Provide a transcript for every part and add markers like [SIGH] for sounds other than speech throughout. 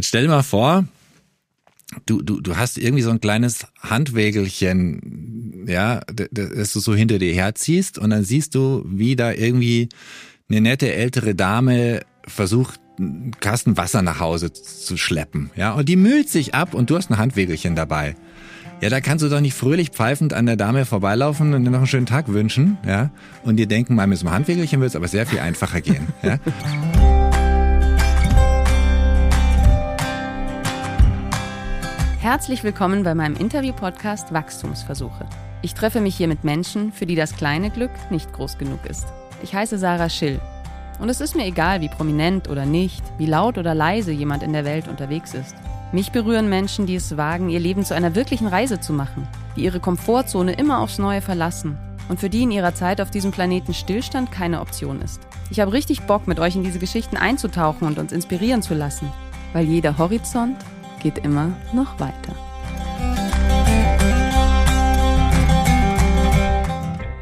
Jetzt stell dir mal vor, du, du, du hast irgendwie so ein kleines Handwägelchen, ja, das du so hinter dir herziehst und dann siehst du, wie da irgendwie eine nette ältere Dame versucht, einen Kasten Wasser nach Hause zu schleppen, ja, und die mühlt sich ab und du hast ein Handwägelchen dabei. Ja, da kannst du doch nicht fröhlich pfeifend an der Dame vorbeilaufen und dir noch einen schönen Tag wünschen, ja, und dir denken, mal mit so einem Handwägelchen wird es aber sehr viel einfacher gehen, ja. Herzlich willkommen bei meinem Interview-Podcast Wachstumsversuche. Ich treffe mich hier mit Menschen, für die das kleine Glück nicht groß genug ist. Ich heiße Sarah Schill. Und es ist mir egal, wie prominent oder nicht, wie laut oder leise jemand in der Welt unterwegs ist. Mich berühren Menschen, die es wagen, ihr Leben zu einer wirklichen Reise zu machen, die ihre Komfortzone immer aufs Neue verlassen und für die in ihrer Zeit auf diesem Planeten Stillstand keine Option ist. Ich habe richtig Bock, mit euch in diese Geschichten einzutauchen und uns inspirieren zu lassen, weil jeder Horizont geht immer noch weiter.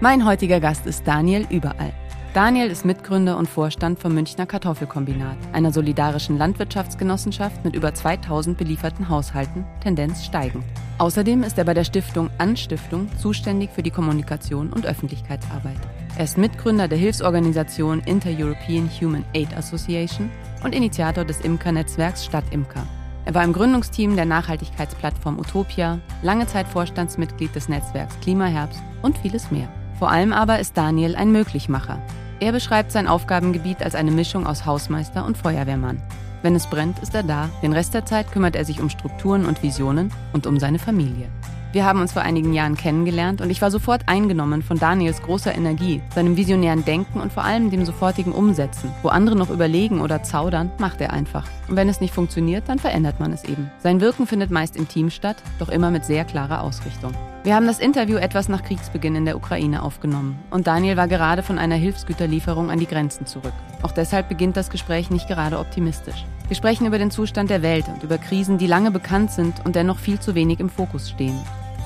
Mein heutiger Gast ist Daniel Überall. Daniel ist Mitgründer und Vorstand vom Münchner Kartoffelkombinat, einer solidarischen Landwirtschaftsgenossenschaft mit über 2000 belieferten Haushalten, Tendenz steigend. Außerdem ist er bei der Stiftung Anstiftung zuständig für die Kommunikation und Öffentlichkeitsarbeit. Er ist Mitgründer der Hilfsorganisation Inter-European Human Aid Association und Initiator des Imker-Netzwerks Stadtimker. Er war im Gründungsteam der Nachhaltigkeitsplattform Utopia, lange Zeit Vorstandsmitglied des Netzwerks Klimaherbst und vieles mehr. Vor allem aber ist Daniel ein Möglichmacher. Er beschreibt sein Aufgabengebiet als eine Mischung aus Hausmeister und Feuerwehrmann. Wenn es brennt, ist er da, den Rest der Zeit kümmert er sich um Strukturen und Visionen und um seine Familie. Wir haben uns vor einigen Jahren kennengelernt und ich war sofort eingenommen von Daniels großer Energie, seinem visionären Denken und vor allem dem sofortigen Umsetzen. Wo andere noch überlegen oder zaudern, macht er einfach. Und wenn es nicht funktioniert, dann verändert man es eben. Sein Wirken findet meist im Team statt, doch immer mit sehr klarer Ausrichtung. Wir haben das Interview etwas nach Kriegsbeginn in der Ukraine aufgenommen und Daniel war gerade von einer Hilfsgüterlieferung an die Grenzen zurück. Auch deshalb beginnt das Gespräch nicht gerade optimistisch. Wir sprechen über den Zustand der Welt und über Krisen, die lange bekannt sind und dennoch viel zu wenig im Fokus stehen.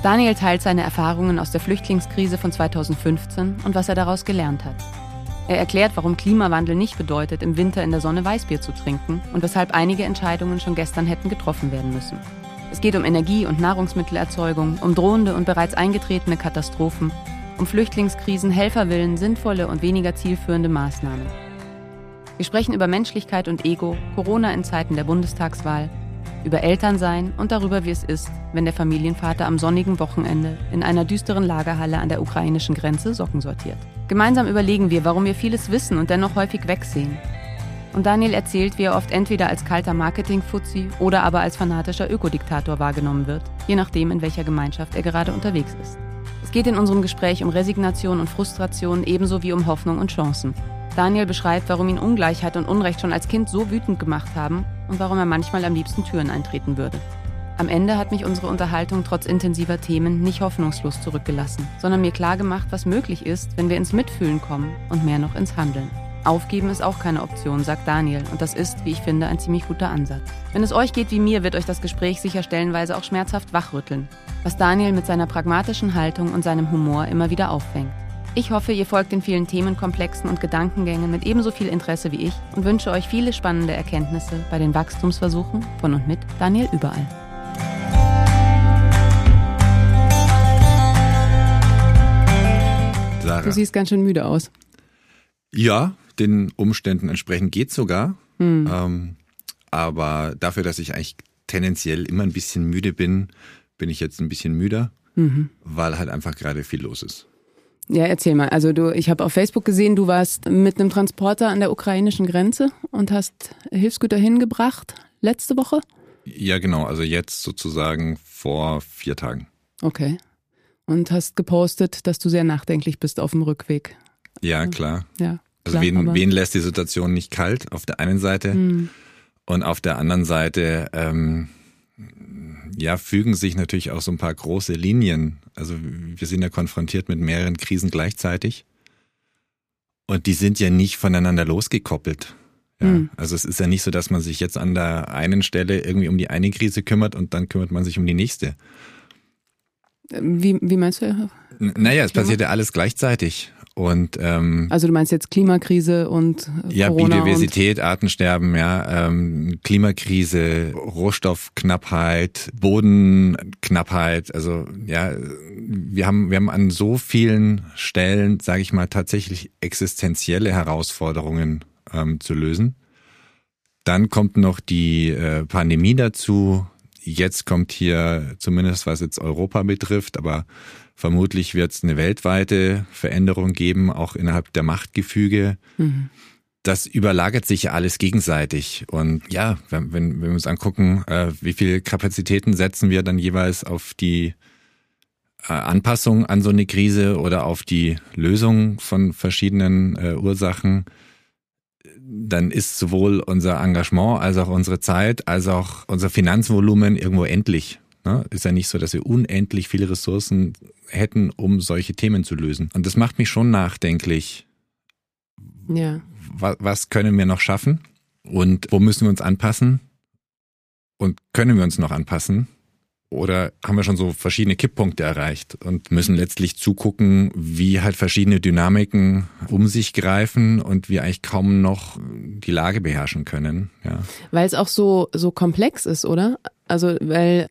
Daniel teilt seine Erfahrungen aus der Flüchtlingskrise von 2015 und was er daraus gelernt hat. Er erklärt, warum Klimawandel nicht bedeutet, im Winter in der Sonne Weißbier zu trinken und weshalb einige Entscheidungen schon gestern hätten getroffen werden müssen. Es geht um Energie- und Nahrungsmittelerzeugung, um drohende und bereits eingetretene Katastrophen, um Flüchtlingskrisen, Helferwillen, sinnvolle und weniger zielführende Maßnahmen. Wir sprechen über Menschlichkeit und Ego, Corona in Zeiten der Bundestagswahl, über Elternsein und darüber, wie es ist, wenn der Familienvater am sonnigen Wochenende in einer düsteren Lagerhalle an der ukrainischen Grenze Socken sortiert. Gemeinsam überlegen wir, warum wir vieles wissen und dennoch häufig wegsehen. Und Daniel erzählt, wie er oft entweder als kalter Marketing-Fuzzi oder aber als fanatischer Ökodiktator wahrgenommen wird, je nachdem, in welcher Gemeinschaft er gerade unterwegs ist. Es geht in unserem Gespräch um Resignation und Frustration ebenso wie um Hoffnung und Chancen. Daniel beschreibt, warum ihn Ungleichheit und Unrecht schon als Kind so wütend gemacht haben und warum er manchmal am liebsten Türen eintreten würde. Am Ende hat mich unsere Unterhaltung trotz intensiver Themen nicht hoffnungslos zurückgelassen, sondern mir klargemacht, was möglich ist, wenn wir ins Mitfühlen kommen und mehr noch ins Handeln. Aufgeben ist auch keine Option, sagt Daniel, und das ist, wie ich finde, ein ziemlich guter Ansatz. Wenn es euch geht wie mir, wird euch das Gespräch sicher stellenweise auch schmerzhaft wachrütteln, was Daniel mit seiner pragmatischen Haltung und seinem Humor immer wieder auffängt. Ich hoffe, ihr folgt den vielen Themenkomplexen und Gedankengängen mit ebenso viel Interesse wie ich und wünsche euch viele spannende Erkenntnisse bei den Wachstumsversuchen von und mit Daniel Überall. Sarah. Du siehst ganz schön müde aus. Ja, den Umständen entsprechend geht sogar. Hm. Ähm, aber dafür, dass ich eigentlich tendenziell immer ein bisschen müde bin, bin ich jetzt ein bisschen müder, mhm. weil halt einfach gerade viel los ist. Ja, erzähl mal. Also du, ich habe auf Facebook gesehen, du warst mit einem Transporter an der ukrainischen Grenze und hast Hilfsgüter hingebracht letzte Woche? Ja, genau. Also jetzt sozusagen vor vier Tagen. Okay. Und hast gepostet, dass du sehr nachdenklich bist auf dem Rückweg. Ja, klar. Ja. Also klar, wen, wen lässt die Situation nicht kalt auf der einen Seite hm. und auf der anderen Seite ähm, ja fügen sich natürlich auch so ein paar große Linien. Also wir sind ja konfrontiert mit mehreren Krisen gleichzeitig und die sind ja nicht voneinander losgekoppelt. Ja, hm. Also es ist ja nicht so, dass man sich jetzt an der einen Stelle irgendwie um die eine Krise kümmert und dann kümmert man sich um die nächste. Wie, wie meinst du? N naja, es passiert ja alles gleichzeitig. Und ähm, also du meinst jetzt Klimakrise und äh, ja Corona Biodiversität, Artensterben, ja ähm, Klimakrise, Rohstoffknappheit, Bodenknappheit. Also ja, wir haben wir haben an so vielen Stellen, sage ich mal, tatsächlich existenzielle Herausforderungen ähm, zu lösen. Dann kommt noch die äh, Pandemie dazu. Jetzt kommt hier zumindest was jetzt Europa betrifft, aber Vermutlich wird es eine weltweite Veränderung geben, auch innerhalb der Machtgefüge. Mhm. Das überlagert sich ja alles gegenseitig. Und ja, wenn, wenn, wenn wir uns angucken, äh, wie viele Kapazitäten setzen wir dann jeweils auf die äh, Anpassung an so eine Krise oder auf die Lösung von verschiedenen äh, Ursachen, dann ist sowohl unser Engagement als auch unsere Zeit als auch unser Finanzvolumen irgendwo endlich. Ne? Ist ja nicht so, dass wir unendlich viele Ressourcen hätten, um solche Themen zu lösen. Und das macht mich schon nachdenklich. Ja. Was, was können wir noch schaffen? Und wo müssen wir uns anpassen? Und können wir uns noch anpassen? Oder haben wir schon so verschiedene Kipppunkte erreicht und müssen letztlich zugucken, wie halt verschiedene Dynamiken um sich greifen und wir eigentlich kaum noch die Lage beherrschen können. Ja. Weil es auch so, so komplex ist, oder? Also, weil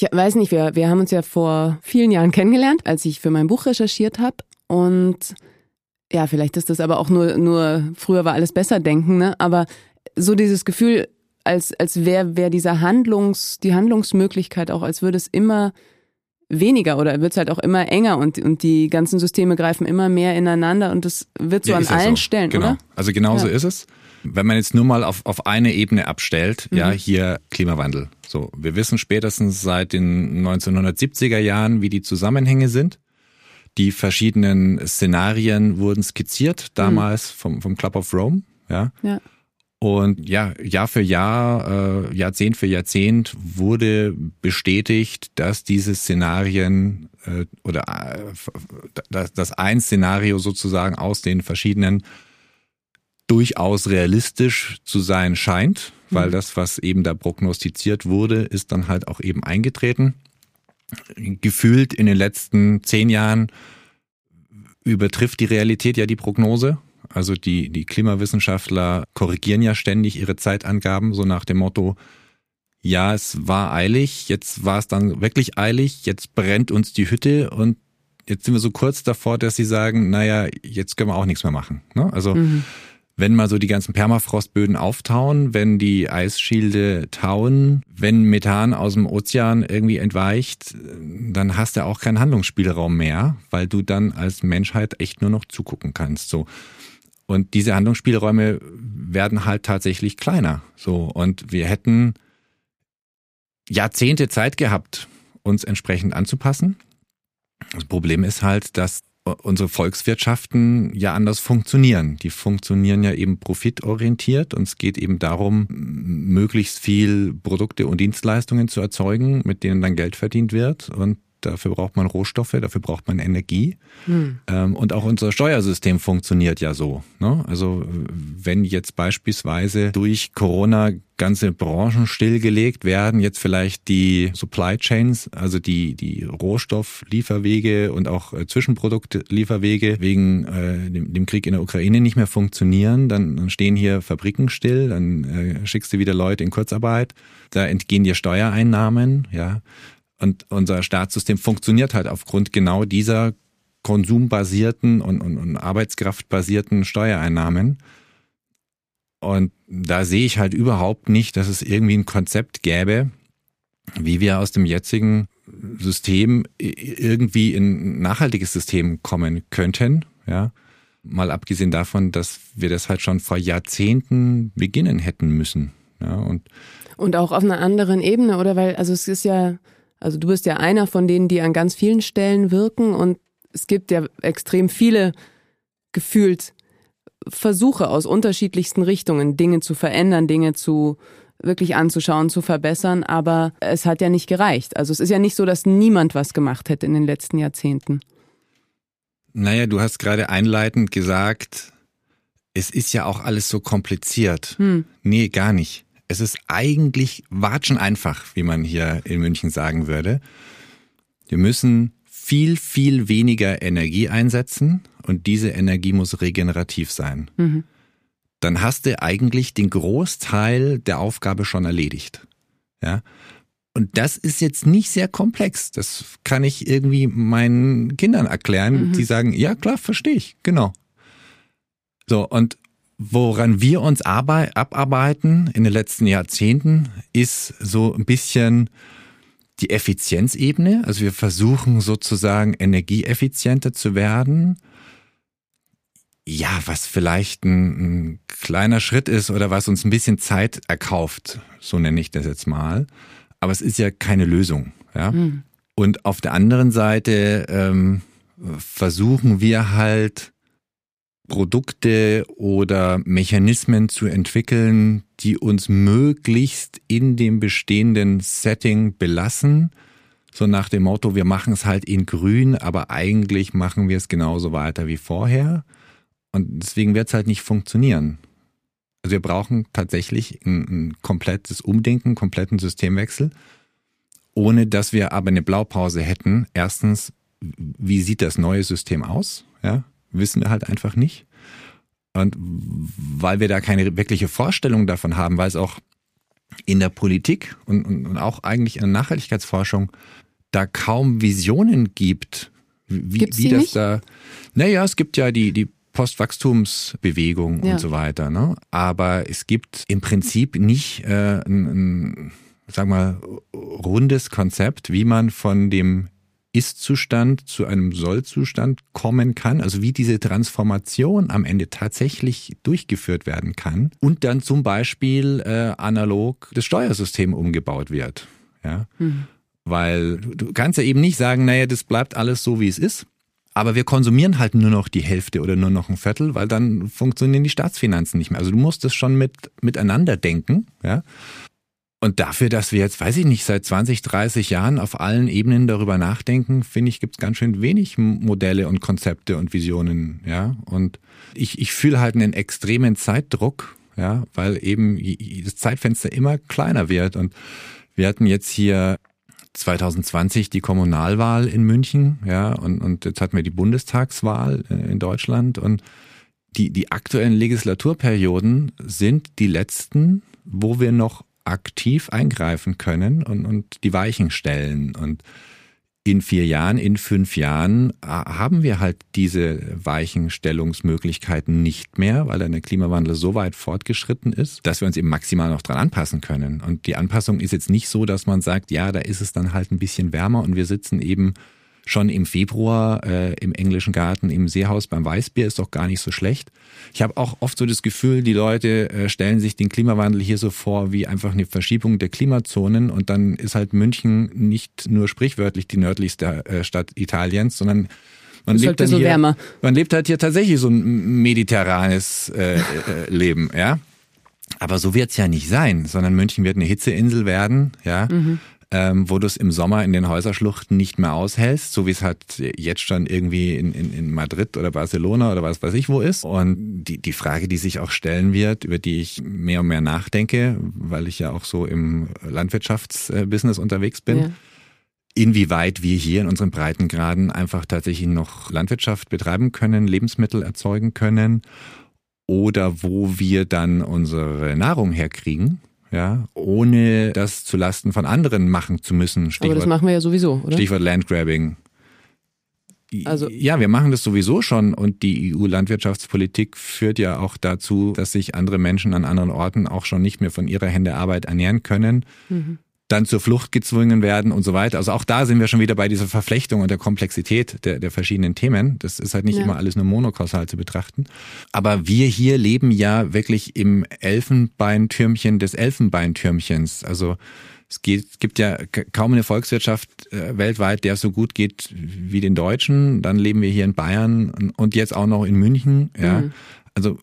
ich weiß nicht, wir, wir haben uns ja vor vielen Jahren kennengelernt, als ich für mein Buch recherchiert habe. Und ja, vielleicht ist das aber auch nur, nur früher war alles besser denken, ne? Aber so dieses Gefühl, als, als wäre wär dieser Handlungs, die Handlungsmöglichkeit auch, als würde es immer weniger oder wird es halt auch immer enger und, und die ganzen Systeme greifen immer mehr ineinander und das wird so ja, an allen so. Stellen, genau. oder? Also genauso ja. ist es. Wenn man jetzt nur mal auf, auf eine Ebene abstellt, mhm. ja, hier Klimawandel. So, wir wissen spätestens seit den 1970er Jahren, wie die Zusammenhänge sind. Die verschiedenen Szenarien wurden skizziert, damals mhm. vom, vom Club of Rome, ja. ja. Und ja, Jahr für Jahr, äh, Jahrzehnt für Jahrzehnt wurde bestätigt, dass diese Szenarien äh, oder äh, dass, dass ein Szenario sozusagen aus den verschiedenen durchaus realistisch zu sein scheint, weil mhm. das, was eben da prognostiziert wurde, ist dann halt auch eben eingetreten. Gefühlt in den letzten zehn Jahren übertrifft die Realität ja die Prognose. Also die, die Klimawissenschaftler korrigieren ja ständig ihre Zeitangaben, so nach dem Motto, ja, es war eilig, jetzt war es dann wirklich eilig, jetzt brennt uns die Hütte und jetzt sind wir so kurz davor, dass sie sagen, naja, jetzt können wir auch nichts mehr machen. Ne? Also mhm wenn mal so die ganzen Permafrostböden auftauen, wenn die Eisschilde tauen, wenn Methan aus dem Ozean irgendwie entweicht, dann hast du auch keinen Handlungsspielraum mehr, weil du dann als Menschheit echt nur noch zugucken kannst. So. Und diese Handlungsspielräume werden halt tatsächlich kleiner. So. Und wir hätten Jahrzehnte Zeit gehabt, uns entsprechend anzupassen. Das Problem ist halt, dass unsere Volkswirtschaften ja anders funktionieren. Die funktionieren ja eben profitorientiert und es geht eben darum, möglichst viel Produkte und Dienstleistungen zu erzeugen, mit denen dann Geld verdient wird. Und dafür braucht man Rohstoffe, dafür braucht man Energie. Hm. Ähm, und auch unser Steuersystem funktioniert ja so. Ne? Also wenn jetzt beispielsweise durch Corona ganze Branchen stillgelegt werden, jetzt vielleicht die Supply Chains, also die, die Rohstofflieferwege und auch äh, Zwischenproduktlieferwege wegen äh, dem, dem, Krieg in der Ukraine nicht mehr funktionieren, dann, dann stehen hier Fabriken still, dann äh, schickst du wieder Leute in Kurzarbeit, da entgehen dir Steuereinnahmen, ja. Und unser Staatssystem funktioniert halt aufgrund genau dieser konsumbasierten und, und, und arbeitskraftbasierten Steuereinnahmen. Und da sehe ich halt überhaupt nicht, dass es irgendwie ein Konzept gäbe, wie wir aus dem jetzigen System irgendwie in ein nachhaltiges System kommen könnten. Ja, mal abgesehen davon, dass wir das halt schon vor Jahrzehnten beginnen hätten müssen. Ja, und und auch auf einer anderen Ebene, oder? Weil, also es ist ja, also du bist ja einer von denen, die an ganz vielen Stellen wirken und es gibt ja extrem viele gefühlt Versuche aus unterschiedlichsten Richtungen, Dinge zu verändern, Dinge zu wirklich anzuschauen, zu verbessern, aber es hat ja nicht gereicht. Also es ist ja nicht so, dass niemand was gemacht hätte in den letzten Jahrzehnten. Naja, du hast gerade einleitend gesagt, es ist ja auch alles so kompliziert. Hm. Nee, gar nicht. Es ist eigentlich watschen einfach, wie man hier in München sagen würde. Wir müssen viel, viel weniger Energie einsetzen und diese Energie muss regenerativ sein. Mhm. Dann hast du eigentlich den Großteil der Aufgabe schon erledigt. Ja. Und das ist jetzt nicht sehr komplex. Das kann ich irgendwie meinen Kindern erklären. Mhm. Die sagen, ja klar, verstehe ich, genau. So, und woran wir uns abarbeiten in den letzten Jahrzehnten, ist so ein bisschen die Effizienzebene. Also wir versuchen sozusagen energieeffizienter zu werden. Ja, was vielleicht ein, ein kleiner Schritt ist oder was uns ein bisschen Zeit erkauft, so nenne ich das jetzt mal. Aber es ist ja keine Lösung. Ja? Mhm. Und auf der anderen Seite ähm, versuchen wir halt Produkte oder Mechanismen zu entwickeln, die uns möglichst in dem bestehenden Setting belassen. So nach dem Motto, wir machen es halt in grün, aber eigentlich machen wir es genauso weiter wie vorher. Und deswegen wird es halt nicht funktionieren. Also wir brauchen tatsächlich ein, ein komplettes Umdenken, kompletten Systemwechsel, ohne dass wir aber eine Blaupause hätten. Erstens, wie sieht das neue System aus? Ja, wissen wir halt einfach nicht. Und weil wir da keine wirkliche Vorstellung davon haben, weil es auch in der Politik und, und, und auch eigentlich in der Nachhaltigkeitsforschung da kaum Visionen gibt, wie, wie das nicht? da. Naja, es gibt ja die, die Postwachstumsbewegung ja. und so weiter. Ne? Aber es gibt im Prinzip nicht äh, ein, ein, sag mal, rundes Konzept, wie man von dem ist-Zustand zu einem Soll-Zustand kommen kann, also wie diese Transformation am Ende tatsächlich durchgeführt werden kann und dann zum Beispiel äh, analog das Steuersystem umgebaut wird. Ja? Mhm. Weil du kannst ja eben nicht sagen, naja, das bleibt alles so, wie es ist. Aber wir konsumieren halt nur noch die Hälfte oder nur noch ein Viertel, weil dann funktionieren die Staatsfinanzen nicht mehr. Also du musst es schon mit, miteinander denken, ja. Und dafür, dass wir jetzt, weiß ich nicht, seit 20, 30 Jahren auf allen Ebenen darüber nachdenken, finde ich, gibt es ganz schön wenig Modelle und Konzepte und Visionen, ja. Und ich, ich fühle halt einen extremen Zeitdruck, ja, weil eben das Zeitfenster immer kleiner wird. Und wir hatten jetzt hier 2020 die Kommunalwahl in München, ja, und, und jetzt hatten wir die Bundestagswahl äh, in Deutschland und die, die aktuellen Legislaturperioden sind die letzten, wo wir noch aktiv eingreifen können und, und die Weichen stellen. Und in vier Jahren, in fünf Jahren äh, haben wir halt diese Weichenstellungsmöglichkeiten nicht mehr, weil der Klimawandel so weit fortgeschritten ist, dass wir uns eben maximal noch dran anpassen können. Und die Anpassung ist jetzt nicht so, dass man sagt, ja, da ist es dann halt ein bisschen wärmer und wir sitzen eben schon im Februar äh, im englischen Garten im Seehaus beim Weißbier ist doch gar nicht so schlecht. Ich habe auch oft so das Gefühl, die Leute äh, stellen sich den Klimawandel hier so vor wie einfach eine Verschiebung der Klimazonen und dann ist halt München nicht nur sprichwörtlich die nördlichste äh, Stadt Italiens, sondern man lebt, halt hier, wärmer. man lebt halt hier tatsächlich so ein mediterranes äh, äh, Leben, ja. Aber so wird's ja nicht sein, sondern München wird eine Hitzeinsel werden, ja. Mhm ähm, wo du es im Sommer in den Häuserschluchten nicht mehr aushältst, so wie es halt jetzt schon irgendwie in, in, in Madrid oder Barcelona oder was weiß ich wo ist. Und die, die Frage, die sich auch stellen wird, über die ich mehr und mehr nachdenke, weil ich ja auch so im Landwirtschaftsbusiness unterwegs bin, ja. inwieweit wir hier in unseren Breitengraden einfach tatsächlich noch Landwirtschaft betreiben können, Lebensmittel erzeugen können oder wo wir dann unsere Nahrung herkriegen ja, ohne das zu Lasten von anderen machen zu müssen. Stichwort, Aber das machen wir ja sowieso, oder? Stichwort Landgrabbing. Also, ja, wir machen das sowieso schon und die EU-Landwirtschaftspolitik führt ja auch dazu, dass sich andere Menschen an anderen Orten auch schon nicht mehr von ihrer Hände Arbeit ernähren können. Mhm dann zur Flucht gezwungen werden und so weiter. Also auch da sind wir schon wieder bei dieser Verflechtung und der Komplexität der, der verschiedenen Themen. Das ist halt nicht ja. immer alles nur monokausal zu betrachten. Aber wir hier leben ja wirklich im Elfenbeintürmchen des Elfenbeintürmchens. Also es, geht, gibt ja kaum eine Volkswirtschaft äh, weltweit, der so gut geht wie den Deutschen. Dann leben wir hier in Bayern und jetzt auch noch in München. Ja, mhm. also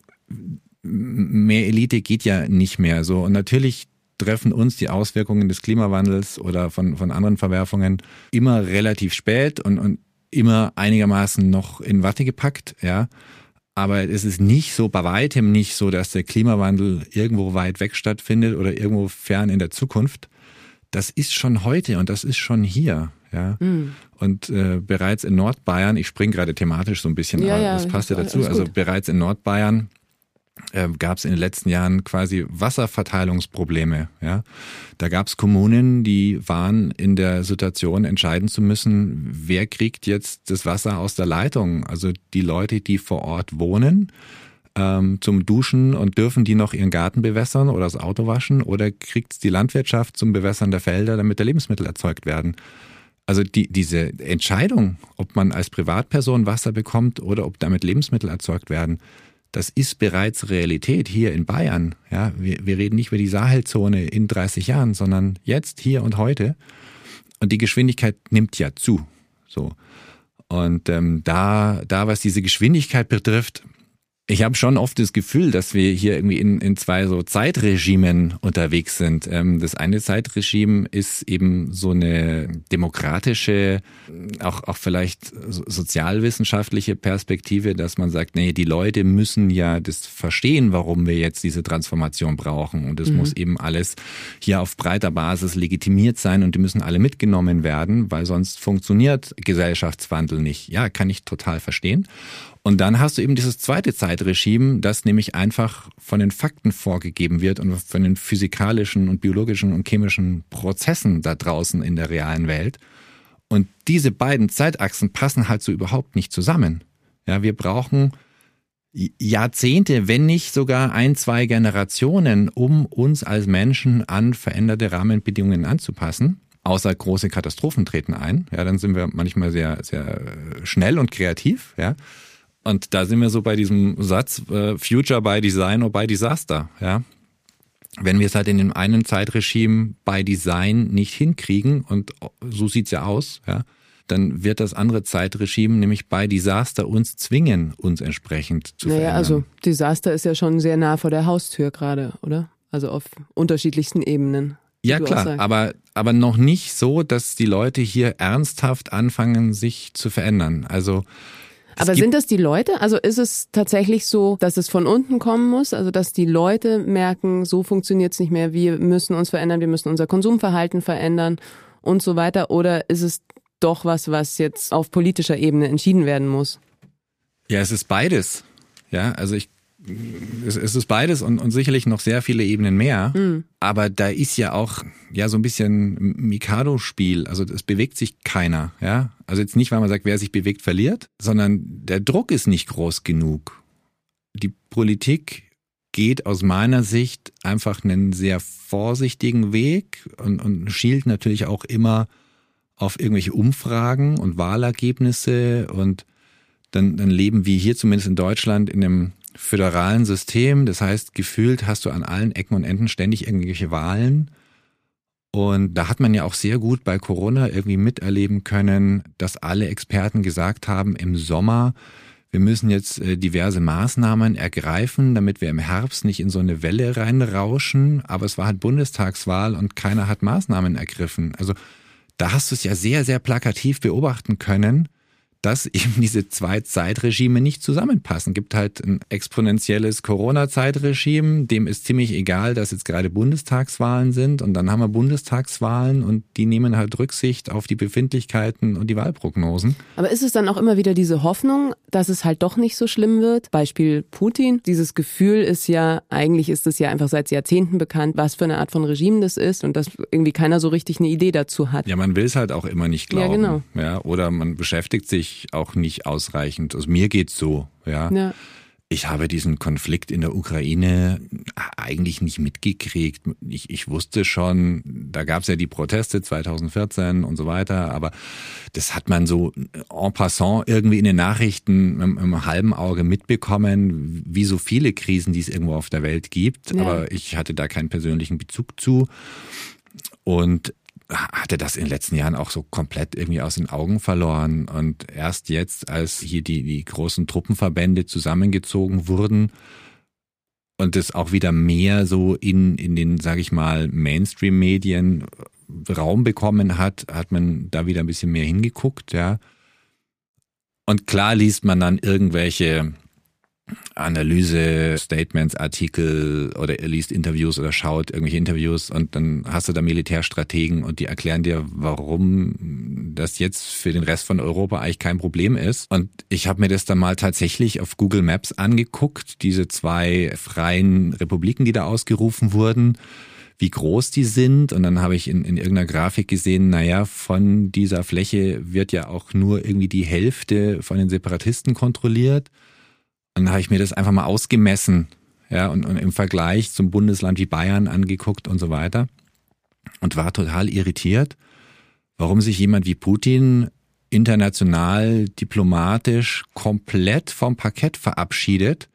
mehr Elite geht ja nicht mehr so. Und natürlich treffen uns die Auswirkungen des Klimawandels oder von, von anderen Verwerfungen immer relativ spät und, und immer einigermaßen noch in Watte gepackt, ja. Aber es ist nicht so, bei weitem nicht so, dass der Klimawandel irgendwo weit weg stattfindet oder irgendwo fern in der Zukunft. Das ist schon heute und das ist schon hier, Ja. Mhm. Und äh, bereits in Nordbayern, ich springe gerade thematisch so ein bisschen, ja, aber ja, das passt ja dazu. Also bereits in Nordbayern äh, gab es in den letzten Jahren quasi Wasserverteilungsprobleme. Ja, da gab es Kommunen, die waren in der Situation, entscheiden zu müssen, wer kriegt jetzt das Wasser aus der Leitung. Also die Leute, die vor Ort wohnen ähm, zum Duschen und dürfen die noch ihren Garten bewässern oder das Auto waschen oder kriegt die Landwirtschaft zum Bewässern der Felder, damit da Lebensmittel erzeugt werden. Also die, diese Entscheidung, ob man als Privatperson Wasser bekommt oder ob damit Lebensmittel erzeugt werden, das ist bereits Realität hier in Bayern. Ja, wir, wir reden nicht über die Sahelzone in 30 Jahren, sondern jetzt, hier und heute. Und die Geschwindigkeit nimmt ja zu. So. Und ähm, da, da, was diese Geschwindigkeit betrifft, ich habe schon oft das Gefühl, dass wir hier irgendwie in, in zwei so Zeitregimen unterwegs sind. Ähm, das eine Zeitregime ist eben so eine demokratische, auch, auch vielleicht sozialwissenschaftliche Perspektive, dass man sagt, nee, die Leute müssen ja das verstehen, warum wir jetzt diese Transformation brauchen. Und es mhm. muss eben alles hier auf breiter Basis legitimiert sein und die müssen alle mitgenommen werden, weil sonst funktioniert Gesellschaftswandel nicht. Ja, kann ich total verstehen. Und dann hast du eben dieses zweite Zeitregime, das nämlich einfach von den Fakten vorgegeben wird und von den physikalischen und biologischen und chemischen Prozessen da draußen in der realen Welt. Und diese beiden Zeitachsen passen halt so überhaupt nicht zusammen. Ja, wir brauchen Jahrzehnte, wenn nicht sogar ein, zwei Generationen, um uns als Menschen an veränderte Rahmenbedingungen anzupassen. Außer große Katastrophen treten ein. Ja, dann sind wir manchmal sehr, sehr schnell und kreativ. Ja. Und da sind wir so bei diesem Satz, äh, Future by Design or by Disaster, ja. Wenn wir es halt in dem einen Zeitregime by Design nicht hinkriegen, und so sieht's ja aus, ja, dann wird das andere Zeitregime, nämlich bei Disaster, uns zwingen, uns entsprechend zu naja, verändern. also Disaster ist ja schon sehr nah vor der Haustür gerade, oder? Also auf unterschiedlichsten Ebenen. Ja klar, aber, aber noch nicht so, dass die Leute hier ernsthaft anfangen, sich zu verändern. Also aber sind das die Leute? Also ist es tatsächlich so, dass es von unten kommen muss? Also dass die Leute merken, so funktioniert es nicht mehr, wir müssen uns verändern, wir müssen unser Konsumverhalten verändern und so weiter? Oder ist es doch was, was jetzt auf politischer Ebene entschieden werden muss? Ja, es ist beides. Ja, also ich es, es ist beides und, und sicherlich noch sehr viele Ebenen mehr. Mhm. Aber da ist ja auch ja so ein bisschen Mikado-Spiel. Also es bewegt sich keiner. Ja, also jetzt nicht, weil man sagt, wer sich bewegt, verliert, sondern der Druck ist nicht groß genug. Die Politik geht aus meiner Sicht einfach einen sehr vorsichtigen Weg und, und schielt natürlich auch immer auf irgendwelche Umfragen und Wahlergebnisse und dann, dann leben wir hier zumindest in Deutschland in einem föderalen System. Das heißt, gefühlt hast du an allen Ecken und Enden ständig irgendwelche Wahlen. Und da hat man ja auch sehr gut bei Corona irgendwie miterleben können, dass alle Experten gesagt haben, im Sommer, wir müssen jetzt äh, diverse Maßnahmen ergreifen, damit wir im Herbst nicht in so eine Welle reinrauschen. Aber es war halt Bundestagswahl und keiner hat Maßnahmen ergriffen. Also da hast du es ja sehr, sehr plakativ beobachten können, dass eben diese zwei Zeitregime nicht zusammenpassen. Gibt halt ein exponentielles Corona-Zeitregime, dem ist ziemlich egal, dass jetzt gerade Bundestagswahlen sind und dann haben wir Bundestagswahlen und die nehmen halt Rücksicht auf die Befindlichkeiten und die Wahlprognosen. Aber ist es dann auch immer wieder diese Hoffnung, dass es halt doch nicht so schlimm wird? Beispiel Putin. Dieses Gefühl ist ja, eigentlich ist es ja einfach seit Jahrzehnten bekannt, was für eine Art von Regime das ist und dass irgendwie keiner so richtig eine Idee dazu hat. Ja, man will es halt auch immer nicht glauben. Ja, genau. Ja, oder man beschäftigt sich auch nicht ausreichend. Also mir geht's so, ja. ja. Ich habe diesen Konflikt in der Ukraine eigentlich nicht mitgekriegt. Ich, ich wusste schon, da gab es ja die Proteste 2014 und so weiter, aber das hat man so en passant irgendwie in den Nachrichten im, im halben Auge mitbekommen, wie so viele Krisen, die es irgendwo auf der Welt gibt. Ja. Aber ich hatte da keinen persönlichen Bezug zu. Und hatte das in den letzten Jahren auch so komplett irgendwie aus den Augen verloren. Und erst jetzt, als hier die, die großen Truppenverbände zusammengezogen wurden und es auch wieder mehr so in, in den, sage ich mal, Mainstream-Medien Raum bekommen hat, hat man da wieder ein bisschen mehr hingeguckt, ja. Und klar liest man dann irgendwelche Analyse, Statements, Artikel oder er liest Interviews oder schaut irgendwelche Interviews und dann hast du da Militärstrategen und die erklären dir, warum das jetzt für den Rest von Europa eigentlich kein Problem ist. Und ich habe mir das dann mal tatsächlich auf Google Maps angeguckt, diese zwei freien Republiken, die da ausgerufen wurden wie groß die sind. Und dann habe ich in, in irgendeiner Grafik gesehen, naja, von dieser Fläche wird ja auch nur irgendwie die Hälfte von den Separatisten kontrolliert. Und dann habe ich mir das einfach mal ausgemessen, ja, und, und im Vergleich zum Bundesland wie Bayern angeguckt und so weiter. Und war total irritiert, warum sich jemand wie Putin international, diplomatisch komplett vom Parkett verabschiedet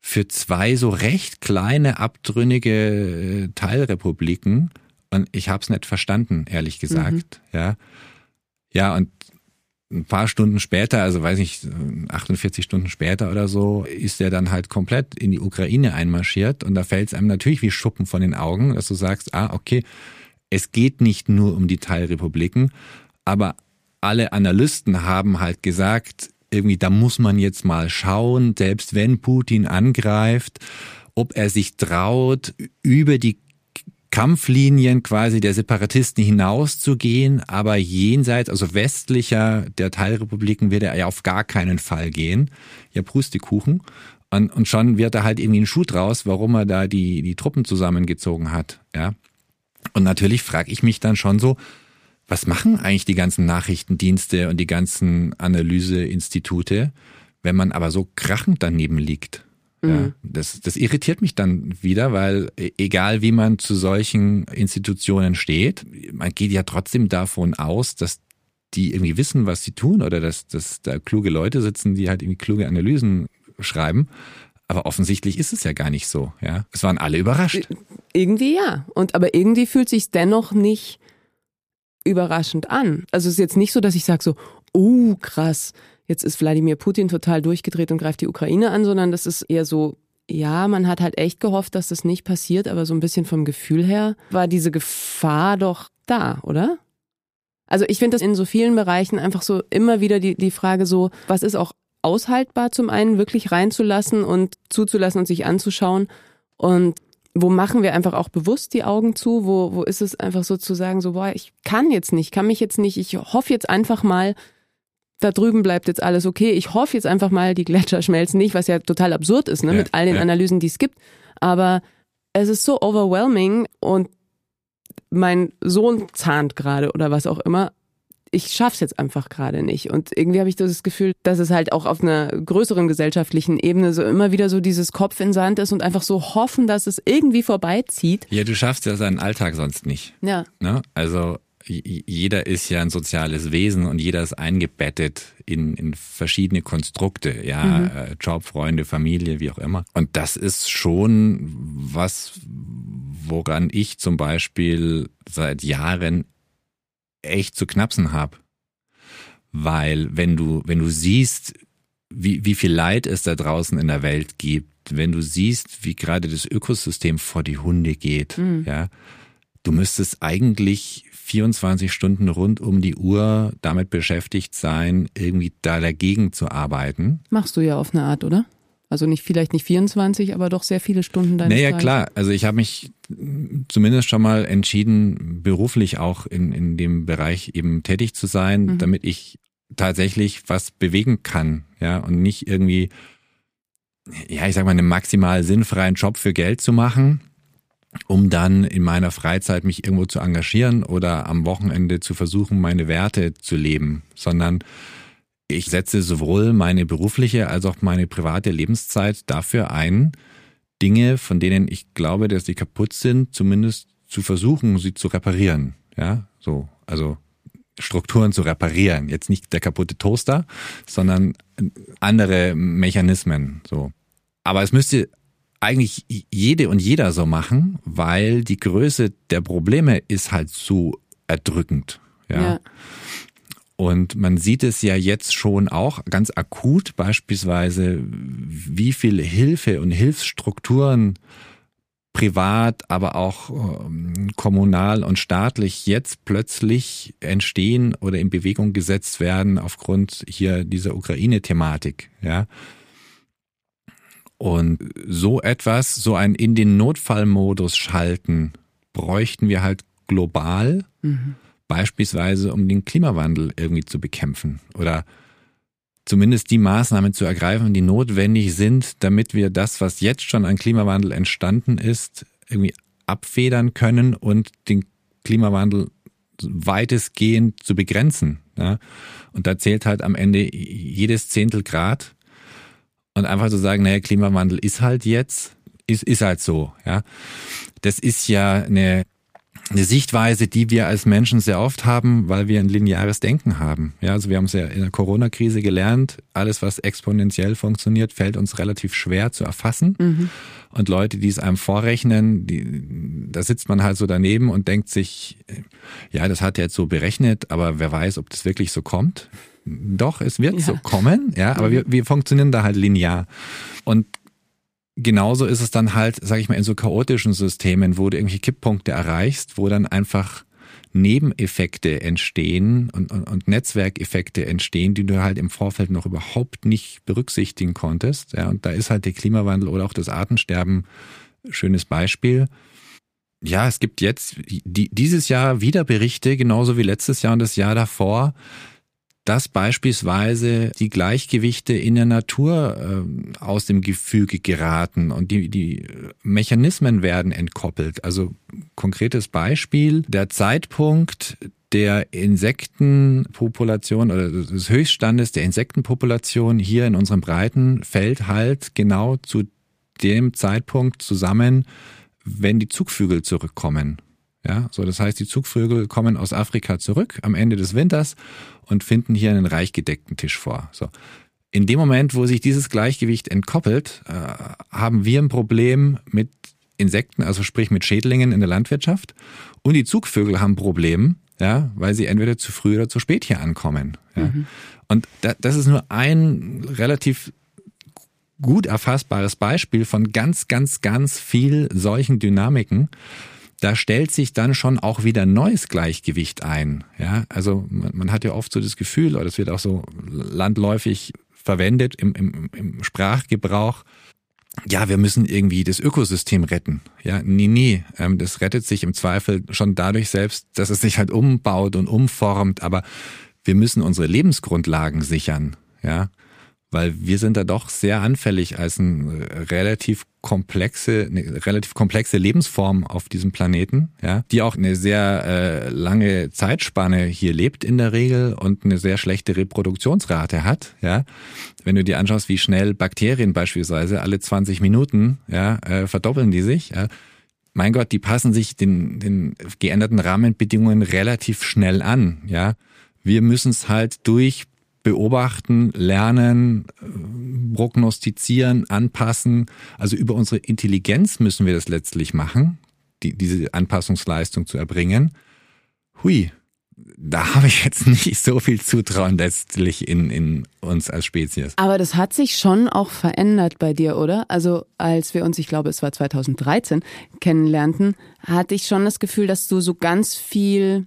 für zwei so recht kleine, abtrünnige äh, Teilrepubliken. Und ich habe es nicht verstanden, ehrlich gesagt. Mhm. Ja, ja, und ein paar Stunden später, also weiß ich, 48 Stunden später oder so, ist er dann halt komplett in die Ukraine einmarschiert. Und da fällt es einem natürlich wie Schuppen von den Augen, dass du sagst, ah, okay, es geht nicht nur um die Teilrepubliken, aber alle Analysten haben halt gesagt, irgendwie, da muss man jetzt mal schauen, selbst wenn Putin angreift, ob er sich traut, über die Kampflinien quasi der Separatisten hinauszugehen, aber jenseits, also westlicher der Teilrepubliken wird er ja auf gar keinen Fall gehen. Ja, Prustekuchen. Und, und schon wird da halt irgendwie ein Schuh draus, warum er da die, die Truppen zusammengezogen hat. Ja. Und natürlich frage ich mich dann schon so, was machen eigentlich die ganzen Nachrichtendienste und die ganzen Analyseinstitute, wenn man aber so krachend daneben liegt? Ja, mhm. das, das irritiert mich dann wieder, weil e, egal wie man zu solchen Institutionen steht, man geht ja trotzdem davon aus, dass die irgendwie wissen, was sie tun oder dass, dass da kluge Leute sitzen, die halt irgendwie kluge Analysen schreiben. Aber offensichtlich ist es ja gar nicht so, ja. Es waren alle überrascht. Irgendwie ja. Und aber irgendwie fühlt sich dennoch nicht überraschend an. Also es ist jetzt nicht so, dass ich sage so, oh krass, jetzt ist Wladimir Putin total durchgedreht und greift die Ukraine an, sondern das ist eher so, ja, man hat halt echt gehofft, dass das nicht passiert, aber so ein bisschen vom Gefühl her war diese Gefahr doch da, oder? Also ich finde das in so vielen Bereichen einfach so immer wieder die, die Frage so, was ist auch aushaltbar zum einen wirklich reinzulassen und zuzulassen und sich anzuschauen und wo machen wir einfach auch bewusst die Augen zu? Wo, wo ist es einfach so zu sagen, so, boah, ich kann jetzt nicht, kann mich jetzt nicht, ich hoffe jetzt einfach mal, da drüben bleibt jetzt alles okay. Ich hoffe jetzt einfach mal, die Gletscher schmelzen nicht, was ja total absurd ist, ne, ja, mit all den ja. Analysen, die es gibt. Aber es ist so overwhelming und mein Sohn zahnt gerade oder was auch immer ich schaff's jetzt einfach gerade nicht. Und irgendwie habe ich das Gefühl, dass es halt auch auf einer größeren gesellschaftlichen Ebene so immer wieder so dieses Kopf in Sand ist und einfach so hoffen, dass es irgendwie vorbeizieht. Ja, du schaffst ja seinen Alltag sonst nicht. Ja. Ne? Also jeder ist ja ein soziales Wesen und jeder ist eingebettet in, in verschiedene Konstrukte, ja, mhm. Äh, Job, Freunde, Familie, wie auch immer. Und das ist schon was, woran ich zum Beispiel seit Jahren echt zu knapsen habe. Weil wenn du, wenn du siehst, wie, wie viel Leid es da draußen in der Welt gibt, wenn du siehst, wie gerade das Ökosystem vor die Hunde geht, mhm. ja, du müsstest eigentlich 24 Stunden rund um die Uhr damit beschäftigt sein, irgendwie da dagegen zu arbeiten. Machst du ja auf eine Art, oder? Also nicht vielleicht nicht 24, aber doch sehr viele Stunden deines Naja, Tages. klar. Also ich habe mich zumindest schon mal entschieden, beruflich auch in, in dem Bereich eben tätig zu sein, mhm. damit ich tatsächlich was bewegen kann, ja, und nicht irgendwie, ja, ich sag mal, einen maximal sinnfreien Job für Geld zu machen, um dann in meiner Freizeit mich irgendwo zu engagieren oder am Wochenende zu versuchen, meine Werte zu leben, sondern ich setze sowohl meine berufliche als auch meine private Lebenszeit dafür ein, Dinge, von denen ich glaube, dass sie kaputt sind, zumindest zu versuchen, sie zu reparieren. Ja, so, also Strukturen zu reparieren. Jetzt nicht der kaputte Toaster, sondern andere Mechanismen, so. Aber es müsste eigentlich jede und jeder so machen, weil die Größe der Probleme ist halt so erdrückend. ja. ja. Und man sieht es ja jetzt schon auch ganz akut beispielsweise, wie viel Hilfe und Hilfsstrukturen privat, aber auch ähm, kommunal und staatlich jetzt plötzlich entstehen oder in Bewegung gesetzt werden aufgrund hier dieser Ukraine-Thematik, ja. Und so etwas, so ein in den Notfallmodus schalten, bräuchten wir halt global. Mhm beispielsweise um den Klimawandel irgendwie zu bekämpfen oder zumindest die Maßnahmen zu ergreifen, die notwendig sind, damit wir das, was jetzt schon an Klimawandel entstanden ist, irgendwie abfedern können und den Klimawandel weitestgehend zu begrenzen. Ja? Und da zählt halt am Ende jedes Zehntel Grad und einfach zu sagen, naja, Klimawandel ist halt jetzt, ist, ist halt so. Ja? Das ist ja eine eine Sichtweise, die wir als Menschen sehr oft haben, weil wir ein lineares Denken haben. Ja, also wir haben es ja in der Corona-Krise gelernt, alles, was exponentiell funktioniert, fällt uns relativ schwer zu erfassen. Mhm. Und Leute, die es einem vorrechnen, die, da sitzt man halt so daneben und denkt sich, ja, das hat er jetzt so berechnet, aber wer weiß, ob das wirklich so kommt. Doch, es wird ja. so kommen, ja, aber wir, wir funktionieren da halt linear. Und genauso ist es dann halt, sage ich mal, in so chaotischen Systemen, wo du irgendwelche Kipppunkte erreichst, wo dann einfach Nebeneffekte entstehen und, und, und Netzwerkeffekte entstehen, die du halt im Vorfeld noch überhaupt nicht berücksichtigen konntest. Ja, und da ist halt der Klimawandel oder auch das Artensterben schönes Beispiel. Ja, es gibt jetzt die, dieses Jahr wieder Berichte, genauso wie letztes Jahr und das Jahr davor, dass beispielsweise die Gleichgewichte in der Natur äh, aus dem Gefüge geraten und die, die Mechanismen werden entkoppelt. Also konkretes Beispiel, der Zeitpunkt der Insektenpopulation oder des Höchststandes der Insektenpopulation hier in unserem Breiten fällt halt genau zu dem Zeitpunkt zusammen, wenn die Zugvögel zurückkommen. Ja, so das heißt, die Zugvögel kommen aus Afrika zurück am Ende des Winters und finden hier einen reich gedeckten Tisch vor. So. In dem Moment, wo sich dieses Gleichgewicht entkoppelt, äh, haben wir ein Problem mit Insekten, also sprich mit Schädlingen in der Landwirtschaft. Und die Zugvögel haben ein Problem, ja, weil sie entweder zu früh oder zu spät hier ankommen. Ja. Mhm. Und da, das ist nur ein relativ gut erfassbares Beispiel von ganz, ganz, ganz viel solchen Dynamiken da stellt sich dann schon auch wieder neues Gleichgewicht ein. Ja, also man, man hat ja oft so das Gefühl, oder es wird auch so landläufig verwendet im, im, im Sprachgebrauch, ja, wir müssen irgendwie das Ökosystem retten. Ja, nee, nee, ähm, das rettet sich im Zweifel schon dadurch selbst, dass es sich halt umbaut und umformt, aber wir müssen unsere Lebensgrundlagen sichern. Ja, weil wir sind da doch sehr anfällig als eine relativ komplexe, eine relativ komplexe Lebensform auf diesem Planeten, ja, die auch eine sehr äh, lange Zeitspanne hier lebt in der Regel und eine sehr schlechte Reproduktionsrate hat, ja. Wenn du dir anschaust, wie schnell Bakterien beispielsweise alle 20 Minuten, ja, äh, verdoppeln die sich, ja. Mein Gott, die passen sich den, den geänderten Rahmenbedingungen relativ schnell an, ja. Wir müssen es halt durch beobachten, lernen, prognostizieren, anpassen. Also über unsere Intelligenz müssen wir das letztlich machen, die, diese Anpassungsleistung zu erbringen. Hui, da habe ich jetzt nicht so viel Zutrauen letztlich in, in uns als Spezies. Aber das hat sich schon auch verändert bei dir, oder? Also als wir uns, ich glaube, es war 2013, kennenlernten, hatte ich schon das Gefühl, dass du so ganz viel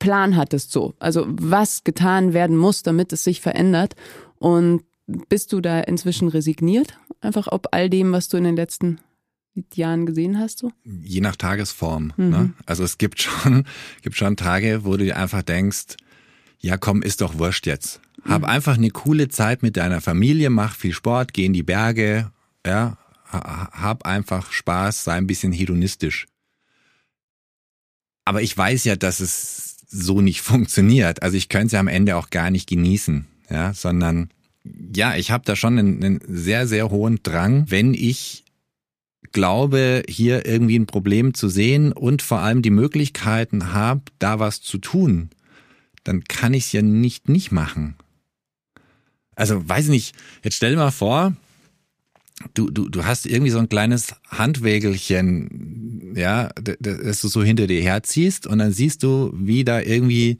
Plan hattest so. Also was getan werden muss, damit es sich verändert. Und bist du da inzwischen resigniert? Einfach ob all dem, was du in den letzten Jahren gesehen hast so? Je nach Tagesform. Mhm. Ne? Also es gibt schon, [LAUGHS] gibt schon Tage, wo du dir einfach denkst, ja komm, ist doch wurscht jetzt. Hab mhm. einfach eine coole Zeit mit deiner Familie, mach viel Sport, geh in die Berge, ja, hab einfach Spaß, sei ein bisschen hedonistisch. Aber ich weiß ja, dass es so nicht [LAUGHS] funktioniert. Also ich könnte es ja am Ende auch gar nicht genießen, ja, sondern ja, ich habe da schon einen, einen sehr, sehr hohen Drang, wenn ich glaube, hier irgendwie ein Problem zu sehen und vor allem die Möglichkeiten habe, da was zu tun, dann kann ich es ja nicht nicht machen. Also weiß nicht, jetzt stell dir mal vor, du, du, du hast irgendwie so ein kleines Handwägelchen, ja, das du so hinter dir herziehst und dann siehst du, wie da irgendwie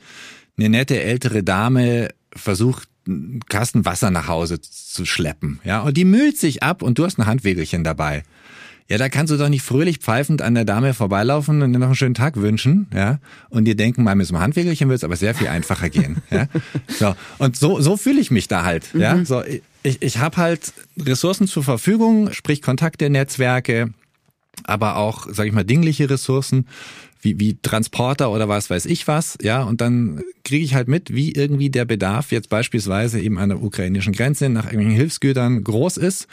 eine nette ältere Dame versucht, einen Kasten Wasser nach Hause zu schleppen, ja, und die müht sich ab und du hast ein Handwägelchen dabei. Ja, da kannst du doch nicht fröhlich pfeifend an der Dame vorbeilaufen und dir noch einen schönen Tag wünschen, ja, und dir denken, mal mit so einem Handwägelchen wird es aber sehr viel einfacher gehen, ja. So, und so, so fühle ich mich da halt, mhm. ja. So, ich, ich habe halt Ressourcen zur Verfügung, sprich Kontakte, Netzwerke, aber auch, sage ich mal, dingliche Ressourcen, wie, wie Transporter oder was weiß ich was, ja, und dann kriege ich halt mit, wie irgendwie der Bedarf jetzt beispielsweise eben an der ukrainischen Grenze nach irgendwelchen Hilfsgütern groß ist.